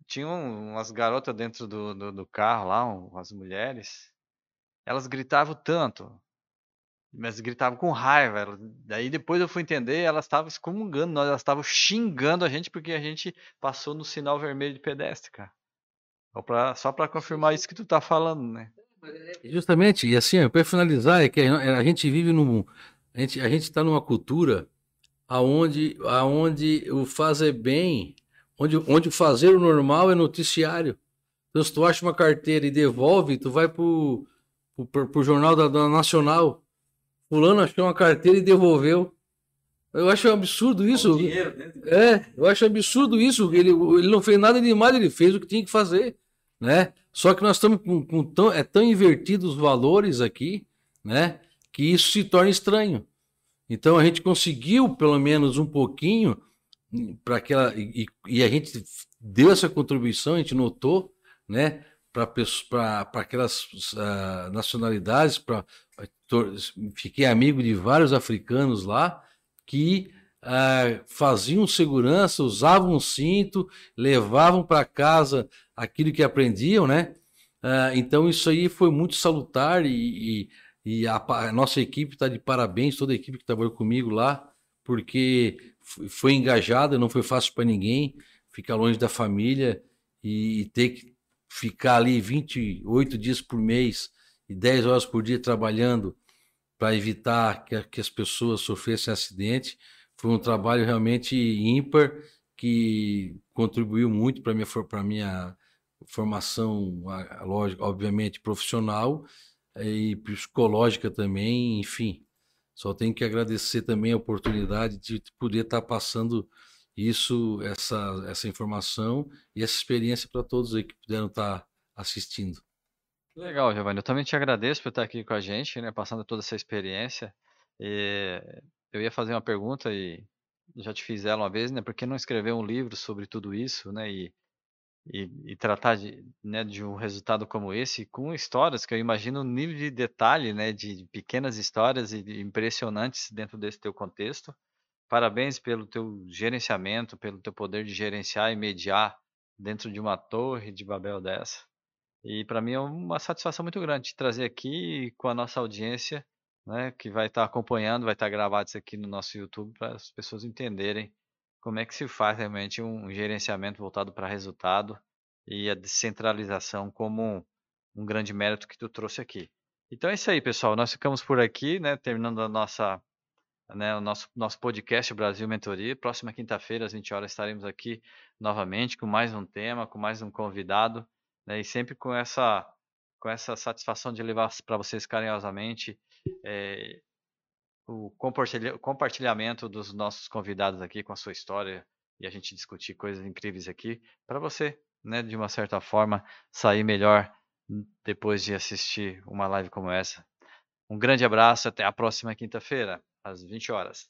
tinha umas garotas dentro do, do, do carro lá, umas mulheres. Elas gritavam tanto, mas gritavam com raiva. Daí depois eu fui entender, elas estavam excomungando nós, elas estavam xingando a gente porque a gente passou no sinal vermelho de pedestre, cara. Só para confirmar isso que tu tá falando, né? Justamente, e assim, para finalizar, é que a gente vive num. A gente a está numa cultura aonde, aonde o fazer bem, onde, onde o fazer o normal é noticiário. Então, se tu acha uma carteira e devolve, tu vai pro, pro, pro jornal da, da Nacional Fulano achou uma carteira e devolveu. Eu acho um absurdo isso. É, eu acho absurdo isso. Ele, ele não fez nada demais, ele fez o que tinha que fazer, né? Só que nós estamos com, com tão, é tão invertido os valores aqui, né? Que isso se torna estranho. Então a gente conseguiu pelo menos um pouquinho para aquela e, e, a gente deu essa contribuição, a gente notou, né? Para aquelas uh, nacionalidades, para fiquei amigo de vários africanos lá que uh, faziam segurança, usavam cinto, levavam para casa aquilo que aprendiam, né? Uh, então isso aí foi muito salutar e, e, e a, a, nossa equipe está de parabéns, toda a equipe que trabalhou comigo lá, porque foi engajada, não foi fácil para ninguém ficar longe da família e, e ter que ficar ali 28 dias por mês e 10 horas por dia trabalhando para evitar que, que, as pessoas sofressem acidente foi um trabalho realmente ímpar que contribuiu muito para minha para minha formação, lógico, obviamente profissional e psicológica também, enfim. Só tenho que agradecer também a oportunidade de poder estar passando isso, essa, essa informação e essa experiência para todos aí que puderam estar assistindo. Legal, Giovanni. Eu também te agradeço por estar aqui com a gente, né, passando toda essa experiência. Eu ia fazer uma pergunta e já te fiz ela uma vez, né? Por que não escrever um livro sobre tudo isso, né? E, e, e tratar de, né, de um resultado como esse com histórias que eu imagino um nível de detalhe, né? De pequenas histórias e impressionantes dentro desse teu contexto. Parabéns pelo teu gerenciamento, pelo teu poder de gerenciar e mediar dentro de uma torre de Babel dessa. E para mim é uma satisfação muito grande trazer aqui com a nossa audiência, né, que vai estar acompanhando, vai estar gravado isso aqui no nosso YouTube para as pessoas entenderem como é que se faz realmente um gerenciamento voltado para resultado e a descentralização como um, um grande mérito que tu trouxe aqui. Então é isso aí, pessoal. Nós ficamos por aqui, né, terminando a nossa né, o nosso, nosso podcast Brasil Mentoria. Próxima quinta-feira, às 20 horas, estaremos aqui novamente com mais um tema, com mais um convidado, né, e sempre com essa, com essa satisfação de levar para vocês carinhosamente é, o compartilhamento dos nossos convidados aqui com a sua história e a gente discutir coisas incríveis aqui para você, né, de uma certa forma, sair melhor depois de assistir uma live como essa. Um grande abraço, até a próxima quinta-feira às 20 horas.